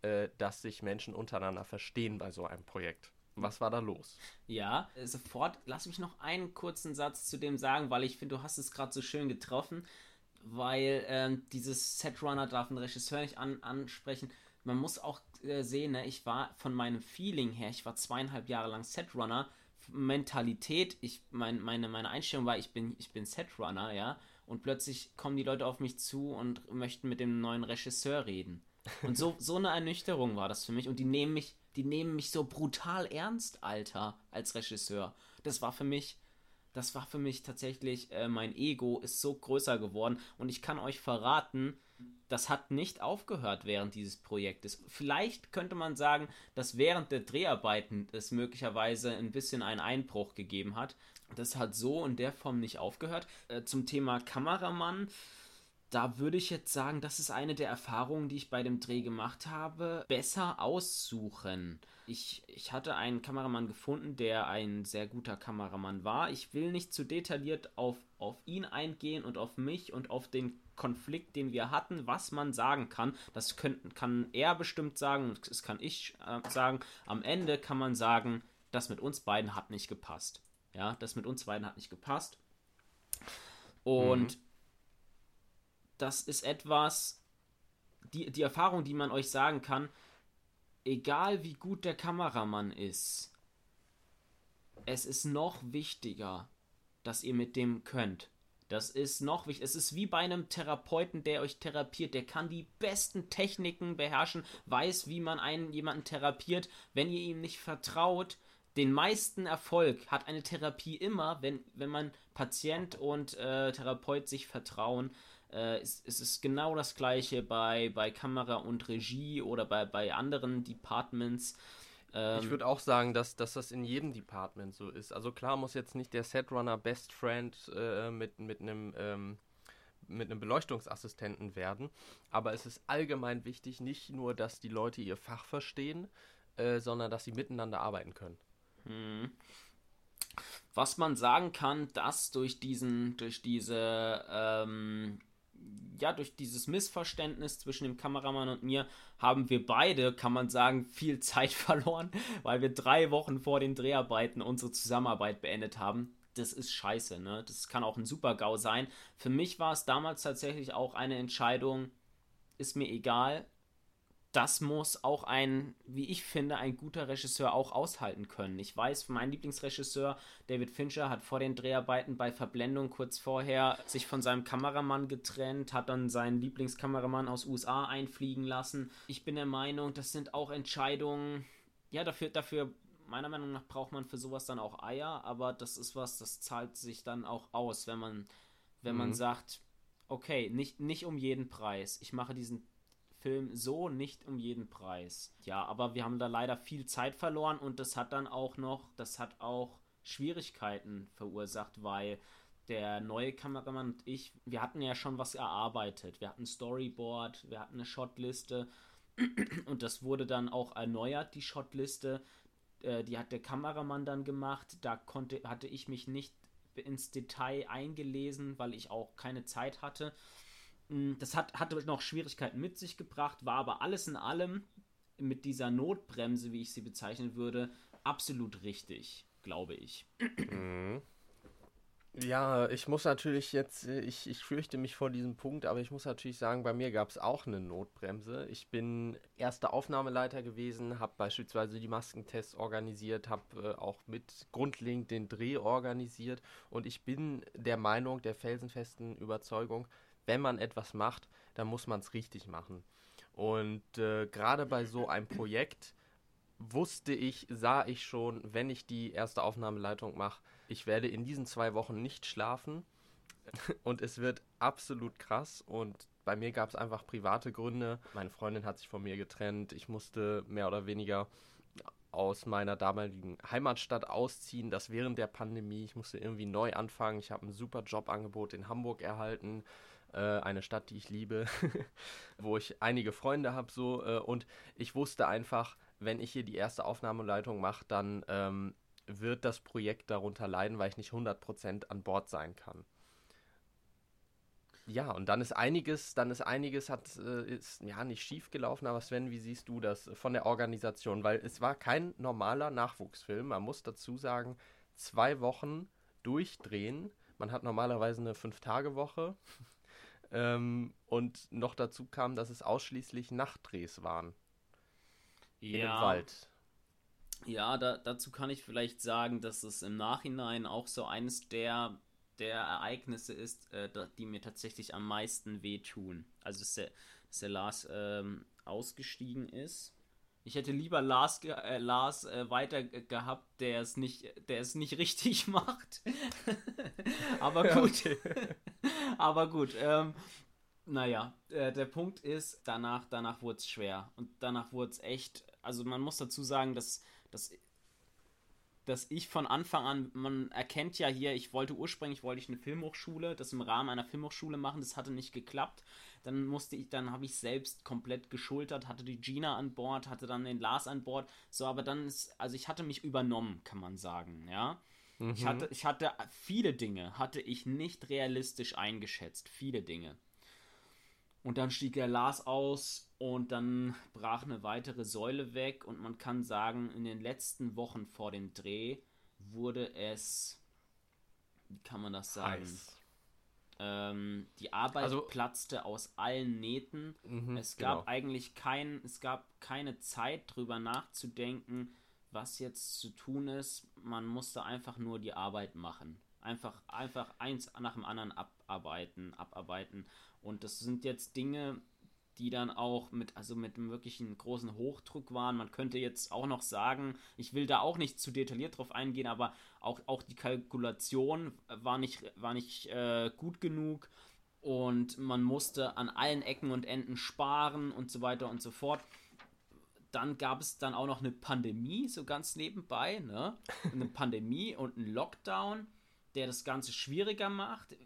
äh, dass sich Menschen untereinander verstehen bei so einem Projekt. Was war da los?
Ja, äh, sofort. Lass mich noch einen kurzen Satz zu dem sagen, weil ich finde, du hast es gerade so schön getroffen, weil äh, dieses Setrunner darf ein Regisseur nicht an, ansprechen. Man muss auch äh, sehen, ne, ich war von meinem Feeling her, ich war zweieinhalb Jahre lang Setrunner. Mentalität, ich, mein, meine, meine Einstellung war, ich bin, ich bin Setrunner, ja. Und plötzlich kommen die Leute auf mich zu und möchten mit dem neuen Regisseur reden. Und so, so eine Ernüchterung war das für mich. Und die nehmen mich die nehmen mich so brutal ernst, Alter, als Regisseur. Das war für mich, das war für mich tatsächlich, äh, mein Ego ist so größer geworden und ich kann euch verraten, das hat nicht aufgehört während dieses Projektes. Vielleicht könnte man sagen, dass während der Dreharbeiten es möglicherweise ein bisschen einen Einbruch gegeben hat. Das hat so in der Form nicht aufgehört. Äh, zum Thema Kameramann da würde ich jetzt sagen, das ist eine der Erfahrungen, die ich bei dem Dreh gemacht habe. Besser aussuchen. Ich, ich hatte einen Kameramann gefunden, der ein sehr guter Kameramann war. Ich will nicht zu detailliert auf, auf ihn eingehen und auf mich und auf den Konflikt, den wir hatten, was man sagen kann. Das können, kann er bestimmt sagen und das kann ich äh, sagen. Am Ende kann man sagen, das mit uns beiden hat nicht gepasst. Ja, das mit uns beiden hat nicht gepasst. Und mhm das ist etwas, die, die Erfahrung, die man euch sagen kann, egal wie gut der Kameramann ist, es ist noch wichtiger, dass ihr mit dem könnt. Das ist noch wichtig. Es ist wie bei einem Therapeuten, der euch therapiert. Der kann die besten Techniken beherrschen, weiß, wie man einen jemanden therapiert. Wenn ihr ihm nicht vertraut, den meisten Erfolg hat eine Therapie immer, wenn, wenn man Patient und äh, Therapeut sich vertrauen. Äh, es, es, ist genau das gleiche bei, bei Kamera und Regie oder bei, bei anderen Departments.
Ähm, ich würde auch sagen, dass, dass das in jedem Department so ist. Also klar muss jetzt nicht der Setrunner Best Friend äh, mit, mit einem ähm, mit einem Beleuchtungsassistenten werden, aber es ist allgemein wichtig, nicht nur, dass die Leute ihr Fach verstehen, äh, sondern dass sie miteinander arbeiten können. Hm.
Was man sagen kann, dass durch diesen, durch diese, ähm, ja, durch dieses Missverständnis zwischen dem Kameramann und mir haben wir beide, kann man sagen, viel Zeit verloren, weil wir drei Wochen vor den Dreharbeiten unsere Zusammenarbeit beendet haben. Das ist scheiße, ne? Das kann auch ein Super-GAU sein. Für mich war es damals tatsächlich auch eine Entscheidung, ist mir egal, das muss auch ein, wie ich finde, ein guter Regisseur auch aushalten können. Ich weiß, mein Lieblingsregisseur David Fincher hat vor den Dreharbeiten bei Verblendung kurz vorher sich von seinem Kameramann getrennt, hat dann seinen Lieblingskameramann aus USA einfliegen lassen. Ich bin der Meinung, das sind auch Entscheidungen, ja, dafür, dafür meiner Meinung nach braucht man für sowas dann auch Eier, aber das ist was, das zahlt sich dann auch aus, wenn man, wenn mhm. man sagt, okay, nicht, nicht um jeden Preis. Ich mache diesen Film so nicht um jeden Preis. Ja, aber wir haben da leider viel Zeit verloren und das hat dann auch noch, das hat auch Schwierigkeiten verursacht, weil der neue Kameramann und ich, wir hatten ja schon was erarbeitet. Wir hatten Storyboard, wir hatten eine Shotliste und das wurde dann auch erneuert, die Shotliste. Äh, die hat der Kameramann dann gemacht. Da konnte, hatte ich mich nicht ins Detail eingelesen, weil ich auch keine Zeit hatte. Mm, das hat, hatte noch Schwierigkeiten mit sich gebracht, war aber alles in allem mit dieser Notbremse, wie ich sie bezeichnen würde, absolut richtig, glaube ich. Mhm.
Ja, ich muss natürlich jetzt, äh, ich, ich fürchte mich vor diesem Punkt, aber ich muss natürlich sagen, bei mir gab es auch eine Notbremse. Ich bin erster Aufnahmeleiter gewesen, habe beispielsweise die Maskentests organisiert, habe äh, auch mit grundlegend den Dreh organisiert und ich bin der Meinung, der felsenfesten Überzeugung, wenn man etwas macht, dann muss man es richtig machen. Und äh, gerade bei so einem Projekt wusste ich, sah ich schon, wenn ich die erste Aufnahmeleitung mache, ich werde in diesen zwei Wochen nicht schlafen. Und es wird absolut krass. Und bei mir gab es einfach private Gründe. Meine Freundin hat sich von mir getrennt. Ich musste mehr oder weniger aus meiner damaligen Heimatstadt ausziehen, das während der Pandemie. Ich musste irgendwie neu anfangen. Ich habe ein super Jobangebot in Hamburg erhalten äh, eine Stadt, die ich liebe, wo ich einige Freunde habe so äh, und ich wusste einfach, wenn ich hier die erste Aufnahmeleitung mache, dann ähm, wird das Projekt darunter leiden, weil ich nicht 100% an Bord sein kann. Ja, und dann ist einiges, dann ist einiges, hat, äh, ist ja nicht schief gelaufen, aber Sven, wie siehst du das von der Organisation? Weil es war kein normaler Nachwuchsfilm. Man muss dazu sagen, zwei Wochen durchdrehen. Man hat normalerweise eine Fünf-Tage-Woche. Ähm, und noch dazu kam, dass es ausschließlich Nachtdrehs waren.
Ja. In dem Wald. Ja, da, dazu kann ich vielleicht sagen, dass es im Nachhinein auch so eines der, der Ereignisse ist, äh, die mir tatsächlich am meisten wehtun. Also, dass der, dass der Lars ähm, ausgestiegen ist ich hätte lieber Lars, äh, Lars äh, weiter gehabt, der es nicht, der es nicht richtig macht. Aber gut. Aber gut. Ähm, naja, äh, der Punkt ist, danach, danach wurde es schwer. Und danach wurde es echt. Also man muss dazu sagen, dass, dass dass ich von Anfang an, man erkennt ja hier, ich wollte ursprünglich wollte ich eine Filmhochschule, das im Rahmen einer Filmhochschule machen, das hatte nicht geklappt. Dann musste ich, dann habe ich selbst komplett geschultert, hatte die Gina an Bord, hatte dann den Lars an Bord. So, aber dann ist, also ich hatte mich übernommen, kann man sagen, ja. Mhm. Ich hatte, ich hatte viele Dinge, hatte ich nicht realistisch eingeschätzt, viele Dinge. Und dann stieg der Lars aus und dann brach eine weitere Säule weg und man kann sagen, in den letzten Wochen vor dem Dreh wurde es, wie kann man das sagen? Ähm, die Arbeit also, platzte aus allen Nähten. Mh, es gab genau. eigentlich kein, es gab keine Zeit drüber nachzudenken, was jetzt zu tun ist. Man musste einfach nur die Arbeit machen. Einfach, einfach eins nach dem anderen abarbeiten, abarbeiten. Und das sind jetzt Dinge, die dann auch mit, also mit einem wirklichen großen Hochdruck waren. Man könnte jetzt auch noch sagen, ich will da auch nicht zu detailliert drauf eingehen, aber auch, auch die Kalkulation war nicht, war nicht äh, gut genug und man musste an allen Ecken und Enden sparen und so weiter und so fort. dann gab es dann auch noch eine Pandemie, so ganz nebenbei, ne? Eine Pandemie und ein Lockdown, der das Ganze schwieriger macht.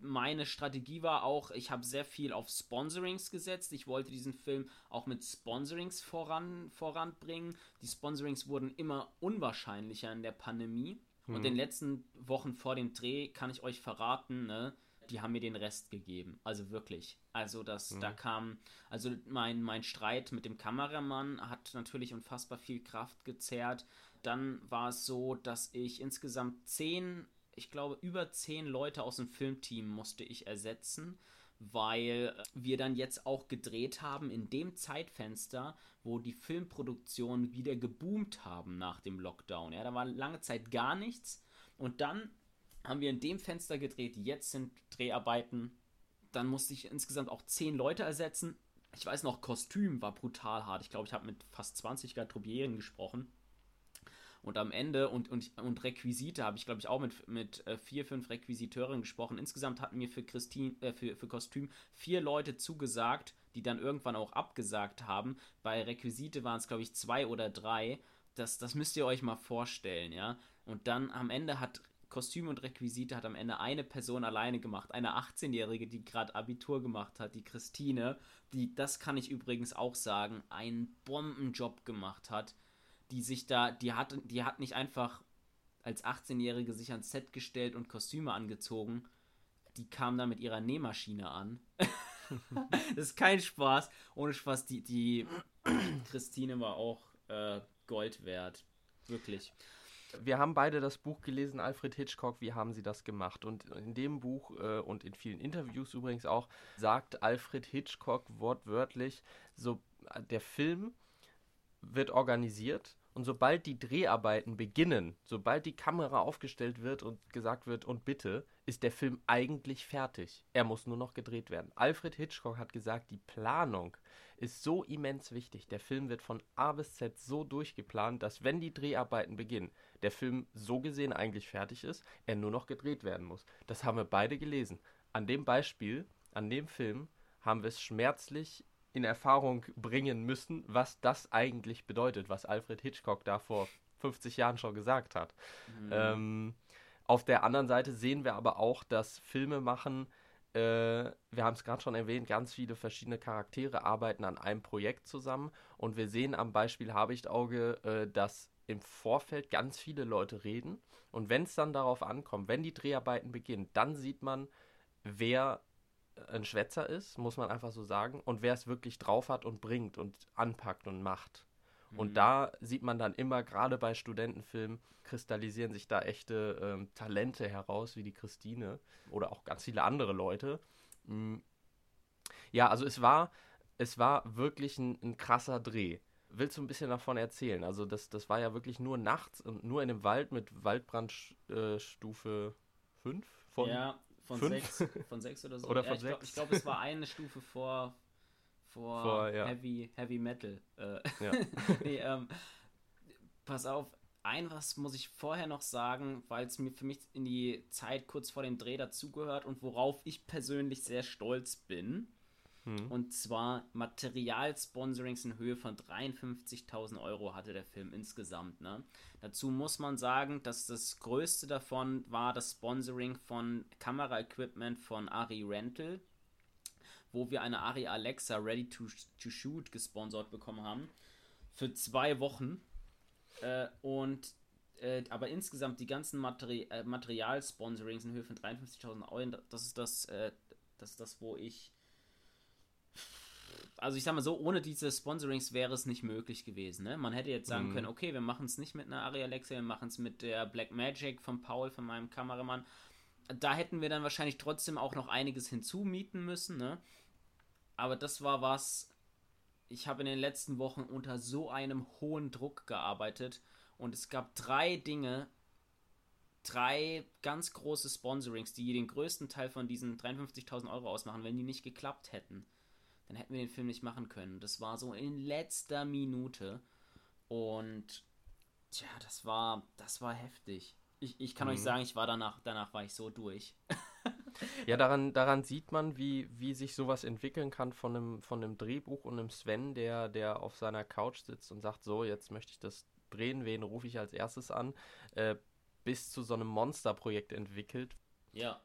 Meine Strategie war auch, ich habe sehr viel auf Sponsorings gesetzt. Ich wollte diesen Film auch mit Sponsorings voran, voranbringen. Die Sponsorings wurden immer unwahrscheinlicher in der Pandemie. Hm. Und in den letzten Wochen vor dem Dreh kann ich euch verraten, ne, die haben mir den Rest gegeben. Also wirklich. Also das, mhm. da kam, also mein, mein Streit mit dem Kameramann hat natürlich unfassbar viel Kraft gezerrt. Dann war es so, dass ich insgesamt zehn, ich glaube über zehn Leute aus dem Filmteam musste ich ersetzen weil wir dann jetzt auch gedreht haben in dem Zeitfenster, wo die Filmproduktionen wieder geboomt haben nach dem Lockdown. Ja, da war lange Zeit gar nichts und dann haben wir in dem Fenster gedreht. Jetzt sind Dreharbeiten. Dann musste ich insgesamt auch zehn Leute ersetzen. Ich weiß noch, Kostüm war brutal hart. Ich glaube, ich habe mit fast 20 Garderobieren gesprochen. Und am Ende und, und, und Requisite habe ich, glaube ich, auch mit, mit äh, vier, fünf Requisiteuren gesprochen. Insgesamt hatten mir für, Christine, äh, für, für Kostüm vier Leute zugesagt, die dann irgendwann auch abgesagt haben. Bei Requisite waren es, glaube ich, zwei oder drei. Das, das müsst ihr euch mal vorstellen, ja. Und dann am Ende hat Kostüm und Requisite hat am Ende eine Person alleine gemacht, eine 18-Jährige, die gerade Abitur gemacht hat, die Christine, die, das kann ich übrigens auch sagen, einen Bombenjob gemacht hat, die sich da, die hat, die hat nicht einfach als 18-Jährige sich ans Set gestellt und Kostüme angezogen, die kam da mit ihrer Nähmaschine an. das ist kein Spaß. Ohne Spaß, die, die Christine war auch äh, Gold wert. Wirklich
wir haben beide das Buch gelesen, Alfred Hitchcock, wie haben sie das gemacht? Und in dem Buch äh, und in vielen Interviews übrigens auch, sagt Alfred Hitchcock wortwörtlich, so der Film wird organisiert und sobald die Dreharbeiten beginnen, sobald die Kamera aufgestellt wird und gesagt wird, und bitte, ist der Film eigentlich fertig. Er muss nur noch gedreht werden. Alfred Hitchcock hat gesagt, die Planung ist so immens wichtig. Der Film wird von A bis Z so durchgeplant, dass wenn die Dreharbeiten beginnen, der Film so gesehen eigentlich fertig ist, er nur noch gedreht werden muss. Das haben wir beide gelesen. An dem Beispiel, an dem Film, haben wir es schmerzlich in Erfahrung bringen müssen, was das eigentlich bedeutet, was Alfred Hitchcock da vor 50 Jahren schon gesagt hat. Mhm. Ähm, auf der anderen Seite sehen wir aber auch, dass Filme machen, äh, wir haben es gerade schon erwähnt, ganz viele verschiedene Charaktere arbeiten an einem Projekt zusammen und wir sehen am Beispiel Habichtauge, äh, dass im Vorfeld ganz viele Leute reden und wenn es dann darauf ankommt, wenn die Dreharbeiten beginnen, dann sieht man, wer ein Schwätzer ist, muss man einfach so sagen, und wer es wirklich drauf hat und bringt und anpackt und macht. Mhm. Und da sieht man dann immer, gerade bei Studentenfilmen, kristallisieren sich da echte ähm, Talente heraus, wie die Christine oder auch ganz viele andere Leute. Mhm. Ja, also es war, es war wirklich ein, ein krasser Dreh. Willst du ein bisschen davon erzählen? Also das, das war ja wirklich nur nachts und nur in einem Wald mit Waldbrandstufe äh, 5
von ja, von Fünf? sechs, von sechs oder so.
Oder von
ja,
sechs?
Ich glaube, glaub, es war eine Stufe vor, vor, vor ja. Heavy, Heavy Metal. Äh, ja. nee, ähm, pass auf, ein was muss ich vorher noch sagen, weil es mir für mich in die Zeit kurz vor dem Dreh dazugehört und worauf ich persönlich sehr stolz bin. Hm. Und zwar Materialsponsorings in Höhe von 53.000 Euro hatte der Film insgesamt. Ne? Dazu muss man sagen, dass das größte davon war das Sponsoring von Kameraequipment von Ari Rental, wo wir eine Ari Alexa Ready to, to Shoot gesponsert bekommen haben. Für zwei Wochen. Äh, und äh, aber insgesamt die ganzen Materi äh, Materialsponsorings in Höhe von 53.000 Euro, das ist das, äh, das ist das, wo ich also ich sag mal so, ohne diese Sponsorings wäre es nicht möglich gewesen. Ne? Man hätte jetzt sagen mhm. können, okay, wir machen es nicht mit einer Ari Alexa, wir machen es mit der Black Magic von Paul, von meinem Kameramann. Da hätten wir dann wahrscheinlich trotzdem auch noch einiges hinzumieten müssen. Ne? Aber das war was, ich habe in den letzten Wochen unter so einem hohen Druck gearbeitet und es gab drei Dinge, drei ganz große Sponsorings, die den größten Teil von diesen 53.000 Euro ausmachen, wenn die nicht geklappt hätten dann hätten wir den Film nicht machen können. Das war so in letzter Minute. Und tja, das war, das war heftig. Ich, ich kann mhm. euch sagen, ich war danach, danach war ich so durch.
Ja, daran, daran sieht man, wie, wie sich sowas entwickeln kann von einem, von einem Drehbuch und einem Sven, der, der auf seiner Couch sitzt und sagt, so, jetzt möchte ich das drehen, wen rufe ich als erstes an, äh, bis zu so einem Monsterprojekt entwickelt.
Ja.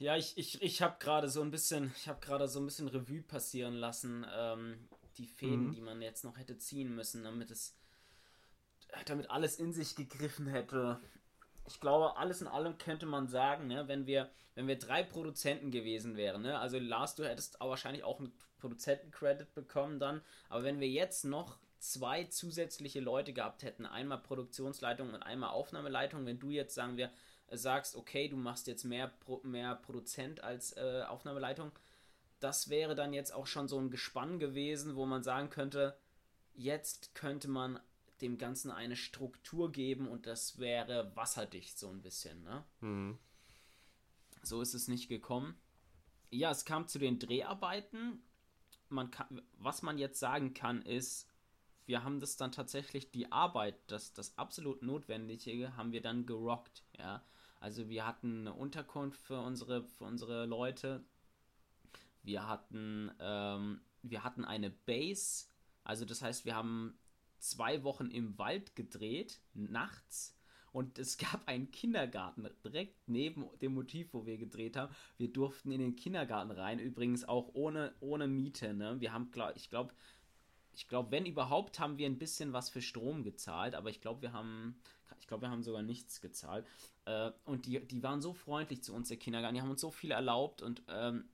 Ja, ich, ich, ich habe gerade so ein bisschen, ich habe gerade so ein bisschen Revue passieren lassen, ähm, die Fäden, mhm. die man jetzt noch hätte ziehen müssen, damit es, damit alles in sich gegriffen hätte. Ich glaube, alles in allem könnte man sagen, ne, wenn wir, wenn wir drei Produzenten gewesen wären, ne, also Lars, du hättest auch wahrscheinlich auch einen Produzenten-Credit bekommen dann, aber wenn wir jetzt noch zwei zusätzliche Leute gehabt hätten, einmal Produktionsleitung und einmal Aufnahmeleitung, wenn du jetzt sagen wir sagst, okay, du machst jetzt mehr, mehr Produzent als äh, Aufnahmeleitung, das wäre dann jetzt auch schon so ein Gespann gewesen, wo man sagen könnte, jetzt könnte man dem Ganzen eine Struktur geben und das wäre wasserdicht so ein bisschen, ne? Mhm. So ist es nicht gekommen. Ja, es kam zu den Dreharbeiten. Man kann, was man jetzt sagen kann, ist, wir haben das dann tatsächlich, die Arbeit, das, das absolut Notwendige, haben wir dann gerockt, ja. Also wir hatten eine Unterkunft für unsere, für unsere Leute. Wir hatten, ähm, wir hatten eine Base. Also das heißt, wir haben zwei Wochen im Wald gedreht, nachts. Und es gab einen Kindergarten direkt neben dem Motiv, wo wir gedreht haben. Wir durften in den Kindergarten rein, übrigens auch ohne, ohne Miete. Ne? Wir haben, ich glaube, ich glaube, wenn überhaupt, haben wir ein bisschen was für Strom gezahlt, aber ich glaube, wir haben, ich glaube, wir haben sogar nichts gezahlt. Äh, und die, die waren so freundlich zu uns, der Kindergarten, die haben uns so viel erlaubt und ähm,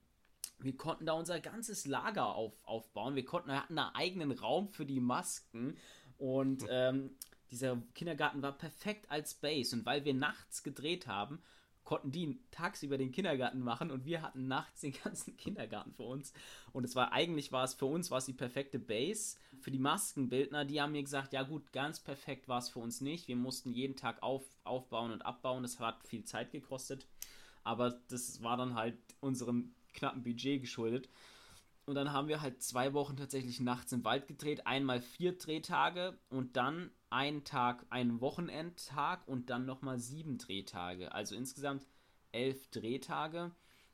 wir konnten da unser ganzes Lager auf, aufbauen. Wir konnten, wir hatten einen eigenen Raum für die Masken und ähm, dieser Kindergarten war perfekt als Base. Und weil wir nachts gedreht haben, konnten die tagsüber den Kindergarten machen und wir hatten nachts den ganzen Kindergarten für uns. Und es war eigentlich war es für uns war es die perfekte Base. Für die Maskenbildner, die haben mir gesagt, ja gut, ganz perfekt war es für uns nicht. Wir mussten jeden Tag auf, aufbauen und abbauen. Das hat viel Zeit gekostet. Aber das war dann halt unserem knappen Budget geschuldet. Und dann haben wir halt zwei Wochen tatsächlich nachts im Wald gedreht, einmal vier Drehtage und dann einen Tag, einen Wochenendtag und dann nochmal sieben Drehtage. Also insgesamt elf Drehtage.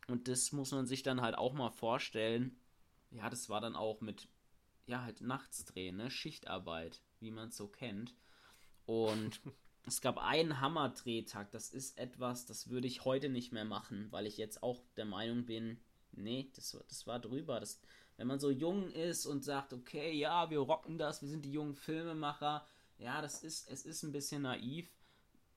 Und das muss man sich dann halt auch mal vorstellen. Ja, das war dann auch mit, ja, halt Nachtsdrehen, ne? Schichtarbeit, wie man es so kennt. Und es gab einen Hammerdrehtag. Das ist etwas, das würde ich heute nicht mehr machen, weil ich jetzt auch der Meinung bin, Nee, das, das war drüber. Das, wenn man so jung ist und sagt, okay, ja, wir rocken das, wir sind die jungen Filmemacher, ja, das ist, es ist ein bisschen naiv.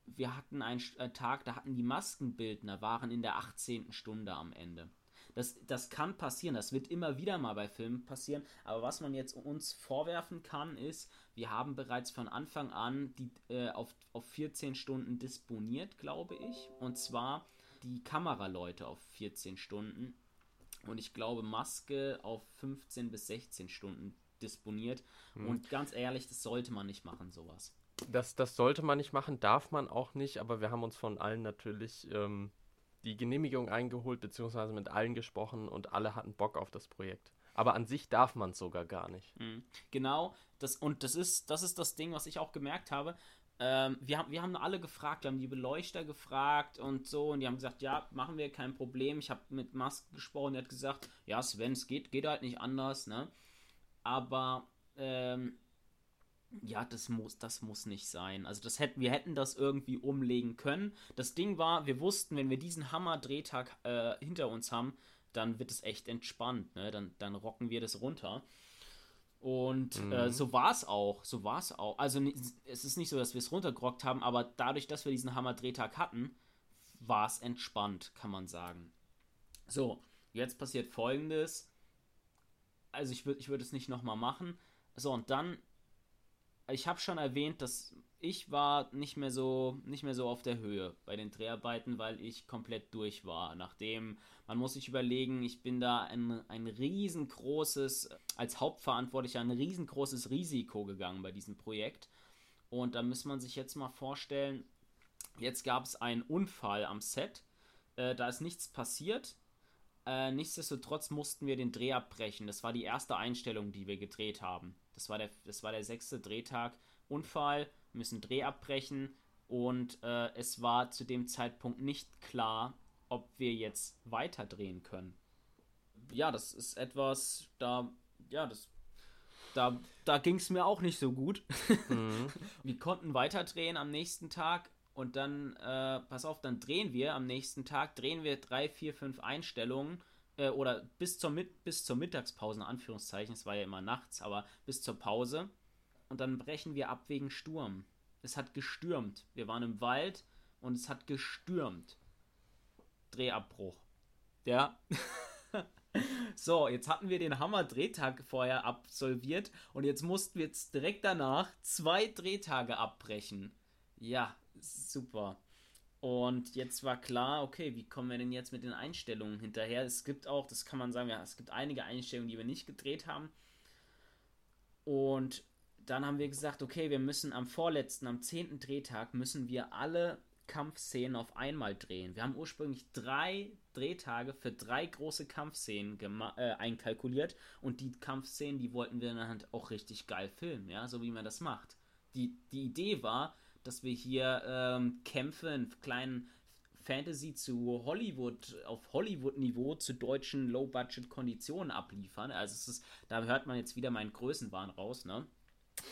Wir hatten einen äh, Tag, da hatten die Maskenbildner, waren in der 18. Stunde am Ende. Das, das kann passieren, das wird immer wieder mal bei Filmen passieren, aber was man jetzt uns vorwerfen kann, ist, wir haben bereits von Anfang an die äh, auf, auf 14 Stunden disponiert, glaube ich, und zwar die Kameraleute auf 14 Stunden und ich glaube Maske auf 15 bis 16 Stunden disponiert. Hm. Und ganz ehrlich, das sollte man nicht machen, sowas.
Das, das sollte man nicht machen, darf man auch nicht, aber wir haben uns von allen natürlich ähm, die Genehmigung eingeholt, beziehungsweise mit allen gesprochen und alle hatten Bock auf das Projekt. Aber an sich darf man es sogar gar nicht.
Mhm. Genau, das, und das ist, das ist das Ding, was ich auch gemerkt habe. Ähm, wir, haben, wir haben alle gefragt, wir haben die Beleuchter gefragt und so und die haben gesagt, ja, machen wir, kein Problem. Ich habe mit Musk gesprochen, der hat gesagt, ja, Sven, es geht, geht halt nicht anders, ne? Aber ähm, ja, das muss, das muss nicht sein. Also das hätten, wir hätten das irgendwie umlegen können. Das Ding war, wir wussten, wenn wir diesen Hammer-Drehtag äh, hinter uns haben, dann wird es echt entspannt, ne? Dann, dann rocken wir das runter. Und mhm. äh, so war es auch. So war es auch. Also es ist nicht so, dass wir es runtergerockt haben, aber dadurch, dass wir diesen Hammer-Drehtag hatten, war es entspannt, kann man sagen. So, jetzt passiert folgendes. Also ich würde ich würd es nicht nochmal machen. So, und dann ich habe schon erwähnt, dass ich war nicht mehr so nicht mehr so auf der Höhe bei den Dreharbeiten, weil ich komplett durch war. Nachdem man muss sich überlegen, ich bin da ein, ein riesengroßes als Hauptverantwortlicher ein riesengroßes Risiko gegangen bei diesem Projekt. Und da muss man sich jetzt mal vorstellen, jetzt gab es einen Unfall am Set. Äh, da ist nichts passiert. Äh, nichtsdestotrotz mussten wir den Dreh abbrechen. Das war die erste Einstellung, die wir gedreht haben. Das war der, das war der sechste Drehtag. Unfall, müssen Dreh abbrechen. Und äh, es war zu dem Zeitpunkt nicht klar, ob wir jetzt weiter drehen können. Ja, das ist etwas, da, ja, das, da, da ging es mir auch nicht so gut. Mhm. wir konnten weiter drehen am nächsten Tag und dann, äh, pass auf, dann drehen wir am nächsten Tag, drehen wir drei, vier, fünf Einstellungen äh, oder bis zur, bis zur Mittagspause, in Anführungszeichen, es war ja immer nachts, aber bis zur Pause. Und dann brechen wir ab wegen Sturm. Es hat gestürmt. Wir waren im Wald und es hat gestürmt. Drehabbruch. Ja. so, jetzt hatten wir den Hammer-Drehtag vorher absolviert und jetzt mussten wir jetzt direkt danach zwei Drehtage abbrechen. Ja, super. Und jetzt war klar, okay, wie kommen wir denn jetzt mit den Einstellungen hinterher? Es gibt auch, das kann man sagen, ja, es gibt einige Einstellungen, die wir nicht gedreht haben. Und dann haben wir gesagt, okay, wir müssen am vorletzten, am zehnten Drehtag, müssen wir alle Kampfszenen auf einmal drehen. Wir haben ursprünglich drei Drehtage für drei große Kampfszenen äh, einkalkuliert und die Kampfszenen, die wollten wir dann halt auch richtig geil filmen, ja, so wie man das macht. Die, die Idee war, dass wir hier ähm, Kämpfe in kleinen Fantasy zu Hollywood, auf Hollywood-Niveau zu deutschen Low-Budget-Konditionen abliefern. Also es ist, da hört man jetzt wieder meinen Größenwahn raus, ne?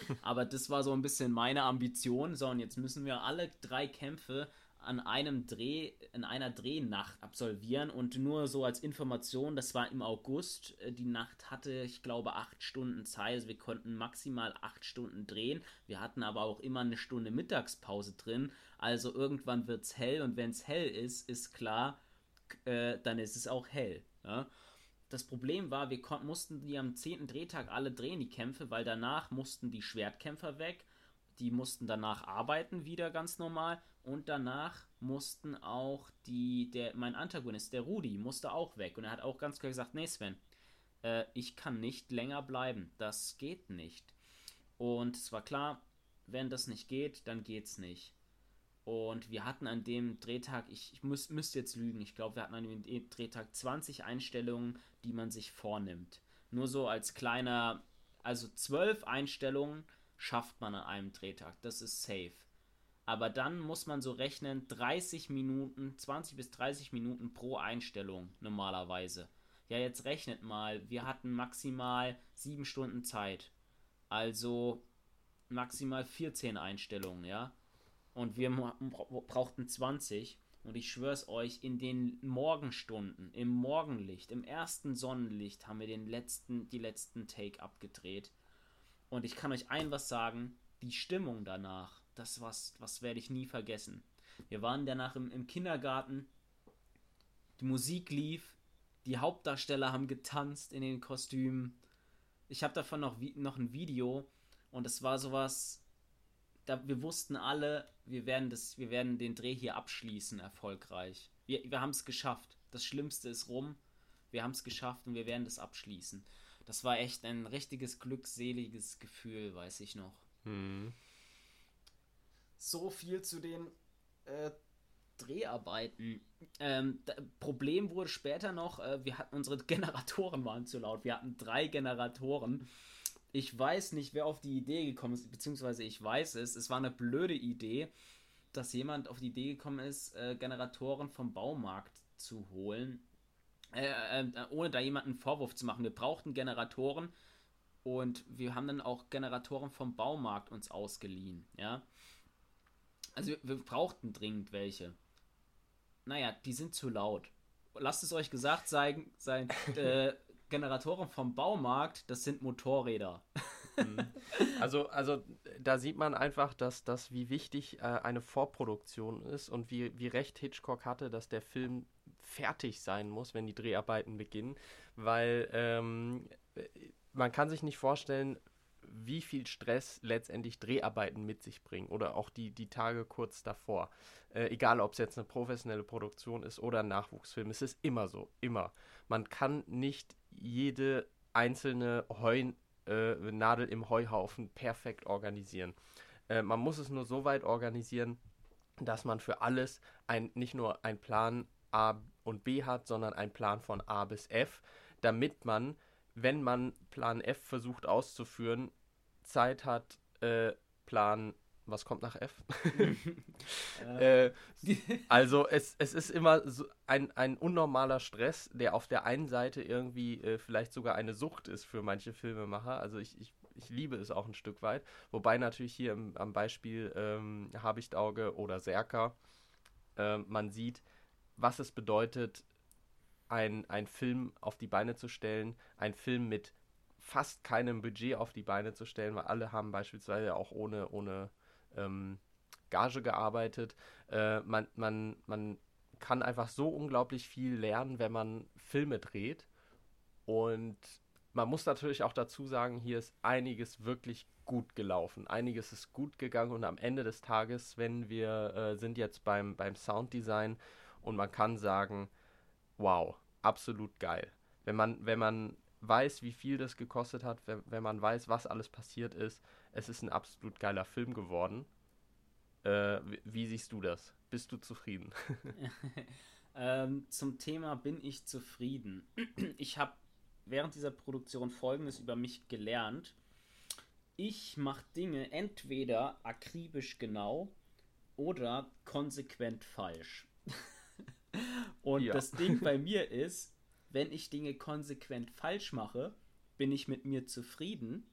Aber das war so ein bisschen meine Ambition. So, und jetzt müssen wir alle drei Kämpfe an einem Dreh, in einer Drehnacht absolvieren. Und nur so als Information, das war im August. Äh, die Nacht hatte, ich glaube, acht Stunden Zeit. Also wir konnten maximal acht Stunden drehen. Wir hatten aber auch immer eine Stunde Mittagspause drin. Also irgendwann wird es hell und wenn es hell ist, ist klar, äh, dann ist es auch hell. Ja? Das Problem war, wir mussten die am 10. Drehtag alle drehen, die Kämpfe, weil danach mussten die Schwertkämpfer weg. Die mussten danach arbeiten, wieder ganz normal. Und danach mussten auch die, der, mein Antagonist, der Rudi, musste auch weg. Und er hat auch ganz klar gesagt, nee Sven, äh, ich kann nicht länger bleiben. Das geht nicht. Und es war klar, wenn das nicht geht, dann geht's nicht. Und wir hatten an dem Drehtag, ich, ich muss, müsste jetzt lügen, ich glaube, wir hatten an dem Drehtag 20 Einstellungen, die man sich vornimmt. Nur so als kleiner, also 12 Einstellungen schafft man an einem Drehtag. Das ist safe. Aber dann muss man so rechnen, 30 Minuten, 20 bis 30 Minuten pro Einstellung normalerweise. Ja, jetzt rechnet mal, wir hatten maximal 7 Stunden Zeit. Also maximal 14 Einstellungen, ja und wir brauchten 20. Und ich schwör's euch, in den Morgenstunden, im Morgenlicht, im ersten Sonnenlicht haben wir den letzten, die letzten Take abgedreht. Und ich kann euch ein was sagen, die Stimmung danach, das was, was werde ich nie vergessen. Wir waren danach im, im Kindergarten, die Musik lief, die Hauptdarsteller haben getanzt in den Kostümen. Ich habe davon noch, noch ein Video und es war sowas, da, wir wussten alle, wir werden, das, wir werden den Dreh hier abschließen, erfolgreich. Wir, wir haben es geschafft. Das Schlimmste ist rum. Wir haben es geschafft und wir werden das abschließen. Das war echt ein richtiges glückseliges Gefühl, weiß ich noch. Hm. So viel zu den äh, Dreharbeiten. Ähm, Problem wurde später noch, äh, wir hatten unsere Generatoren waren zu laut. Wir hatten drei Generatoren ich weiß nicht, wer auf die Idee gekommen ist, beziehungsweise ich weiß es. Es war eine blöde Idee, dass jemand auf die Idee gekommen ist, äh, Generatoren vom Baumarkt zu holen. Äh, äh, ohne da jemanden einen Vorwurf zu machen. Wir brauchten Generatoren und wir haben dann auch Generatoren vom Baumarkt uns ausgeliehen. Ja. Also wir, wir brauchten dringend welche. Naja, die sind zu laut. Lasst es euch gesagt sein, sein äh, Generatoren vom Baumarkt, das sind Motorräder.
Mhm. Also, also da sieht man einfach, dass das, wie wichtig äh, eine Vorproduktion ist und wie, wie recht Hitchcock hatte, dass der Film fertig sein muss, wenn die Dreharbeiten beginnen, weil ähm, man kann sich nicht vorstellen, wie viel Stress letztendlich Dreharbeiten mit sich bringen oder auch die, die Tage kurz davor. Äh, egal, ob es jetzt eine professionelle Produktion ist oder ein Nachwuchsfilm, es ist immer so, immer. Man kann nicht jede einzelne Heu, äh, Nadel im Heuhaufen perfekt organisieren. Äh, man muss es nur so weit organisieren, dass man für alles ein, nicht nur einen Plan A und B hat, sondern einen Plan von A bis F, damit man wenn man Plan F versucht auszuführen, Zeit hat, äh, Plan was kommt nach F? äh, also es, es ist immer so ein, ein unnormaler Stress, der auf der einen Seite irgendwie äh, vielleicht sogar eine Sucht ist für manche Filmemacher. Also ich, ich, ich liebe es auch ein Stück weit. Wobei natürlich hier im, am Beispiel ähm, Habichtauge oder Serka äh, man sieht, was es bedeutet, ein, Film auf die Beine zu stellen, ein Film mit fast keinem Budget auf die Beine zu stellen, weil alle haben beispielsweise auch ohne, ohne ähm, Gage gearbeitet. Äh, man, man, man kann einfach so unglaublich viel lernen, wenn man Filme dreht. Und man muss natürlich auch dazu sagen, hier ist einiges wirklich gut gelaufen. Einiges ist gut gegangen und am Ende des Tages, wenn wir äh, sind jetzt beim, beim Sounddesign und man kann sagen, wow, absolut geil. Wenn man, wenn man weiß, wie viel das gekostet hat, wenn, wenn man weiß, was alles passiert ist, es ist ein absolut geiler Film geworden. Äh, wie, wie, siehst du das? Bist du zufrieden?
ähm, zum Thema bin ich zufrieden. Ich habe während dieser Produktion Folgendes über mich gelernt. Ich mache Dinge entweder akribisch genau oder konsequent falsch. Und ja. das Ding bei mir ist, wenn ich Dinge konsequent falsch mache, bin ich mit mir zufrieden.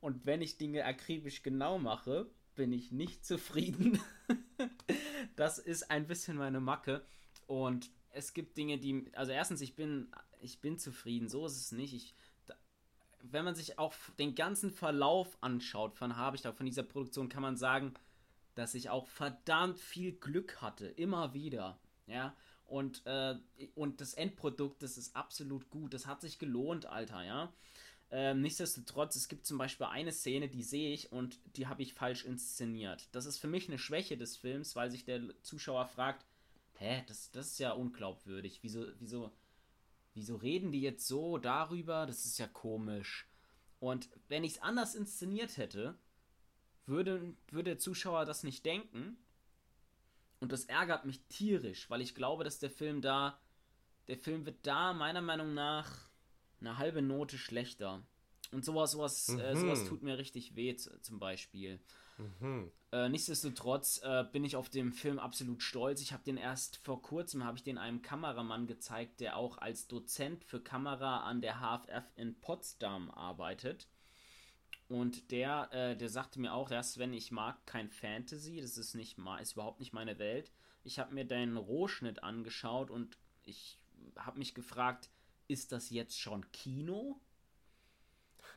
Und wenn ich Dinge akribisch genau mache, bin ich nicht zufrieden. das ist ein bisschen meine Macke. Und es gibt Dinge, die. Also erstens, ich bin, ich bin zufrieden, so ist es nicht. Ich, wenn man sich auch den ganzen Verlauf anschaut von Habichter, von dieser Produktion, kann man sagen, dass ich auch verdammt viel Glück hatte, immer wieder. Ja, und, äh, und das Endprodukt, das ist absolut gut. Das hat sich gelohnt, Alter, ja. Ähm, nichtsdestotrotz, es gibt zum Beispiel eine Szene, die sehe ich und die habe ich falsch inszeniert. Das ist für mich eine Schwäche des Films, weil sich der Zuschauer fragt, hä, das, das ist ja unglaubwürdig. Wieso, wieso, wieso reden die jetzt so darüber? Das ist ja komisch. Und wenn ich es anders inszeniert hätte, würde, würde der Zuschauer das nicht denken und das ärgert mich tierisch, weil ich glaube, dass der Film da, der Film wird da meiner Meinung nach eine halbe Note schlechter. Und sowas, sowas, mhm. äh, sowas tut mir richtig weh, zum Beispiel. Mhm. Äh, nichtsdestotrotz äh, bin ich auf dem Film absolut stolz. Ich habe den erst vor kurzem, habe ich den einem Kameramann gezeigt, der auch als Dozent für Kamera an der HFF in Potsdam arbeitet. Und der, äh, der sagte mir auch, dass wenn ich mag kein Fantasy, das ist nicht mal, ist überhaupt nicht meine Welt. Ich habe mir deinen Rohschnitt angeschaut und ich habe mich gefragt, ist das jetzt schon Kino?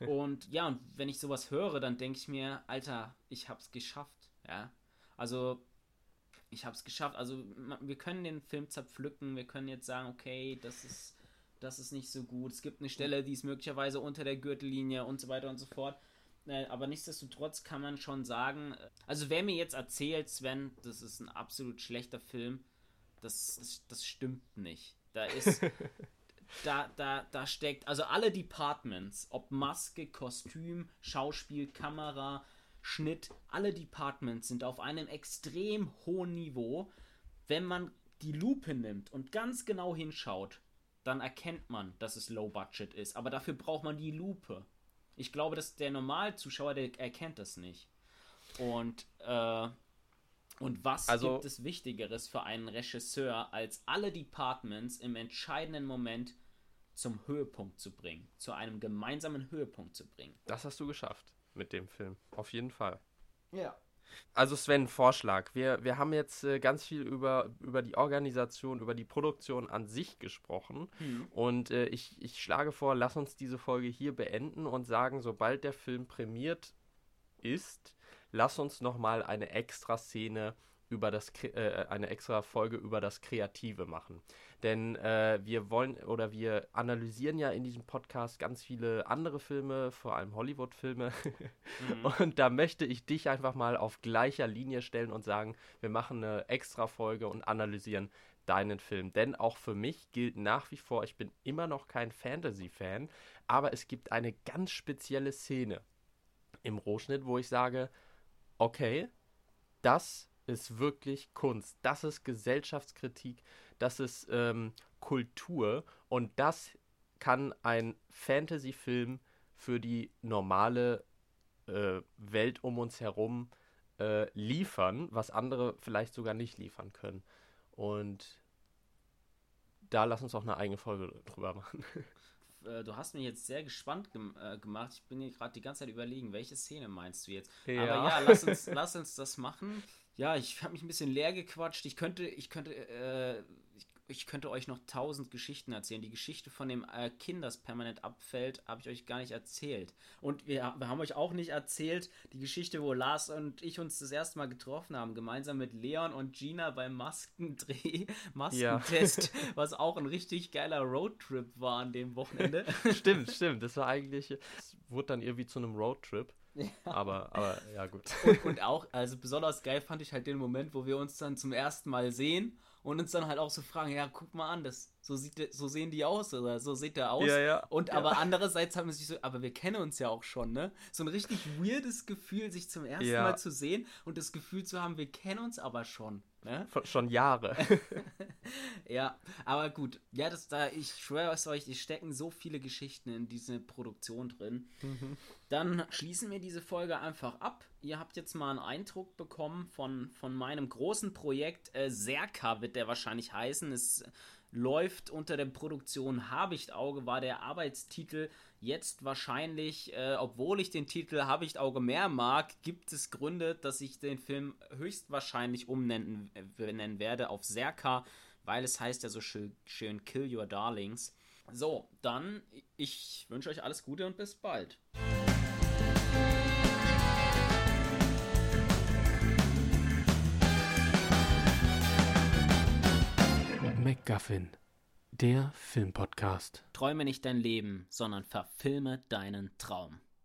und ja, und wenn ich sowas höre, dann denke ich mir, Alter, ich hab's geschafft, ja. Also, ich hab's geschafft. Also, wir können den Film zerpflücken, wir können jetzt sagen, okay, das ist, das ist nicht so gut. Es gibt eine Stelle, die ist möglicherweise unter der Gürtellinie und so weiter und so fort. Äh, aber nichtsdestotrotz kann man schon sagen, äh, also wer mir jetzt erzählt, Sven, das ist ein absolut schlechter Film, das, das, das stimmt nicht. Da ist, da, da, da steckt, also alle Departments, ob Maske, Kostüm, Schauspiel, Kamera, Schnitt, alle Departments sind auf einem extrem hohen Niveau. Wenn man die Lupe nimmt und ganz genau hinschaut, dann erkennt man, dass es Low Budget ist. Aber dafür braucht man die Lupe. Ich glaube, dass der Normalzuschauer, der erkennt das nicht. Und, äh, und was also, gibt es Wichtigeres für einen Regisseur, als alle Departments im entscheidenden Moment zum Höhepunkt zu bringen, zu einem gemeinsamen Höhepunkt zu bringen?
Das hast du geschafft mit dem Film, auf jeden Fall.
Ja.
Also Sven, Vorschlag. Wir, wir haben jetzt äh, ganz viel über, über die Organisation, über die Produktion an sich gesprochen. Mhm. Und äh, ich, ich schlage vor, lass uns diese Folge hier beenden und sagen, sobald der Film prämiert ist, lass uns nochmal eine extra Szene über das äh, eine extra Folge über das Kreative machen. Denn äh, wir wollen oder wir analysieren ja in diesem Podcast ganz viele andere Filme, vor allem Hollywood-Filme. Mhm. Und da möchte ich dich einfach mal auf gleicher Linie stellen und sagen, wir machen eine extra Folge und analysieren deinen Film. Denn auch für mich gilt nach wie vor, ich bin immer noch kein Fantasy-Fan, aber es gibt eine ganz spezielle Szene im Rohschnitt, wo ich sage, okay, das ist wirklich Kunst, das ist Gesellschaftskritik, das ist ähm, Kultur und das kann ein Fantasy-Film für die normale äh, Welt um uns herum äh, liefern, was andere vielleicht sogar nicht liefern können. Und da lass uns auch eine eigene Folge drüber machen.
Äh, du hast mich jetzt sehr gespannt gem äh, gemacht. Ich bin hier gerade die ganze Zeit überlegen, welche Szene meinst du jetzt?
Ja.
Aber ja, lass uns, lass uns das machen. Ja, ich habe mich ein bisschen leer gequatscht. Ich könnte, ich könnte, äh, ich, könnte euch noch tausend Geschichten erzählen. Die Geschichte von dem äh, Kind, das permanent abfällt, habe ich euch gar nicht erzählt. Und wir, wir, haben euch auch nicht erzählt, die Geschichte, wo Lars und ich uns das erste Mal getroffen haben, gemeinsam mit Leon und Gina beim Maskendreh, Maskentest, ja. was auch ein richtig geiler Roadtrip war an dem Wochenende.
stimmt, stimmt. Das war eigentlich, es wurde dann irgendwie zu einem Roadtrip. Ja. Aber, aber ja, gut.
Und, und, auch, also besonders geil fand ich halt den Moment, wo wir uns dann zum ersten Mal sehen und uns dann halt auch so fragen, ja, guck mal an, das, so, sieht, so sehen die aus oder so sieht der aus.
Ja, ja.
Und
ja.
aber andererseits haben wir sich so, aber wir kennen uns ja auch schon, ne? So ein richtig weirdes Gefühl, sich zum ersten. Mal zu sehen und das Gefühl zu haben, wir kennen uns aber schon. Ne?
Schon Jahre.
ja, aber gut. Ja, das da, ich schwöre es euch, es stecken so viele Geschichten in diese Produktion drin. Mhm. Dann schließen wir diese Folge einfach ab. Ihr habt jetzt mal einen Eindruck bekommen von, von meinem großen Projekt. Äh, Serka wird der wahrscheinlich heißen. Es läuft unter der Produktion Habichtauge, war der Arbeitstitel. Jetzt wahrscheinlich, äh, obwohl ich den Titel Habichtauge mehr mag, gibt es Gründe, dass ich den Film höchstwahrscheinlich umnennen äh, werde auf Serka, weil es heißt ja so schön, schön Kill Your Darlings. So, dann, ich wünsche euch alles Gute und bis bald.
MacGuffin, der Filmpodcast.
Träume nicht dein Leben, sondern verfilme deinen Traum.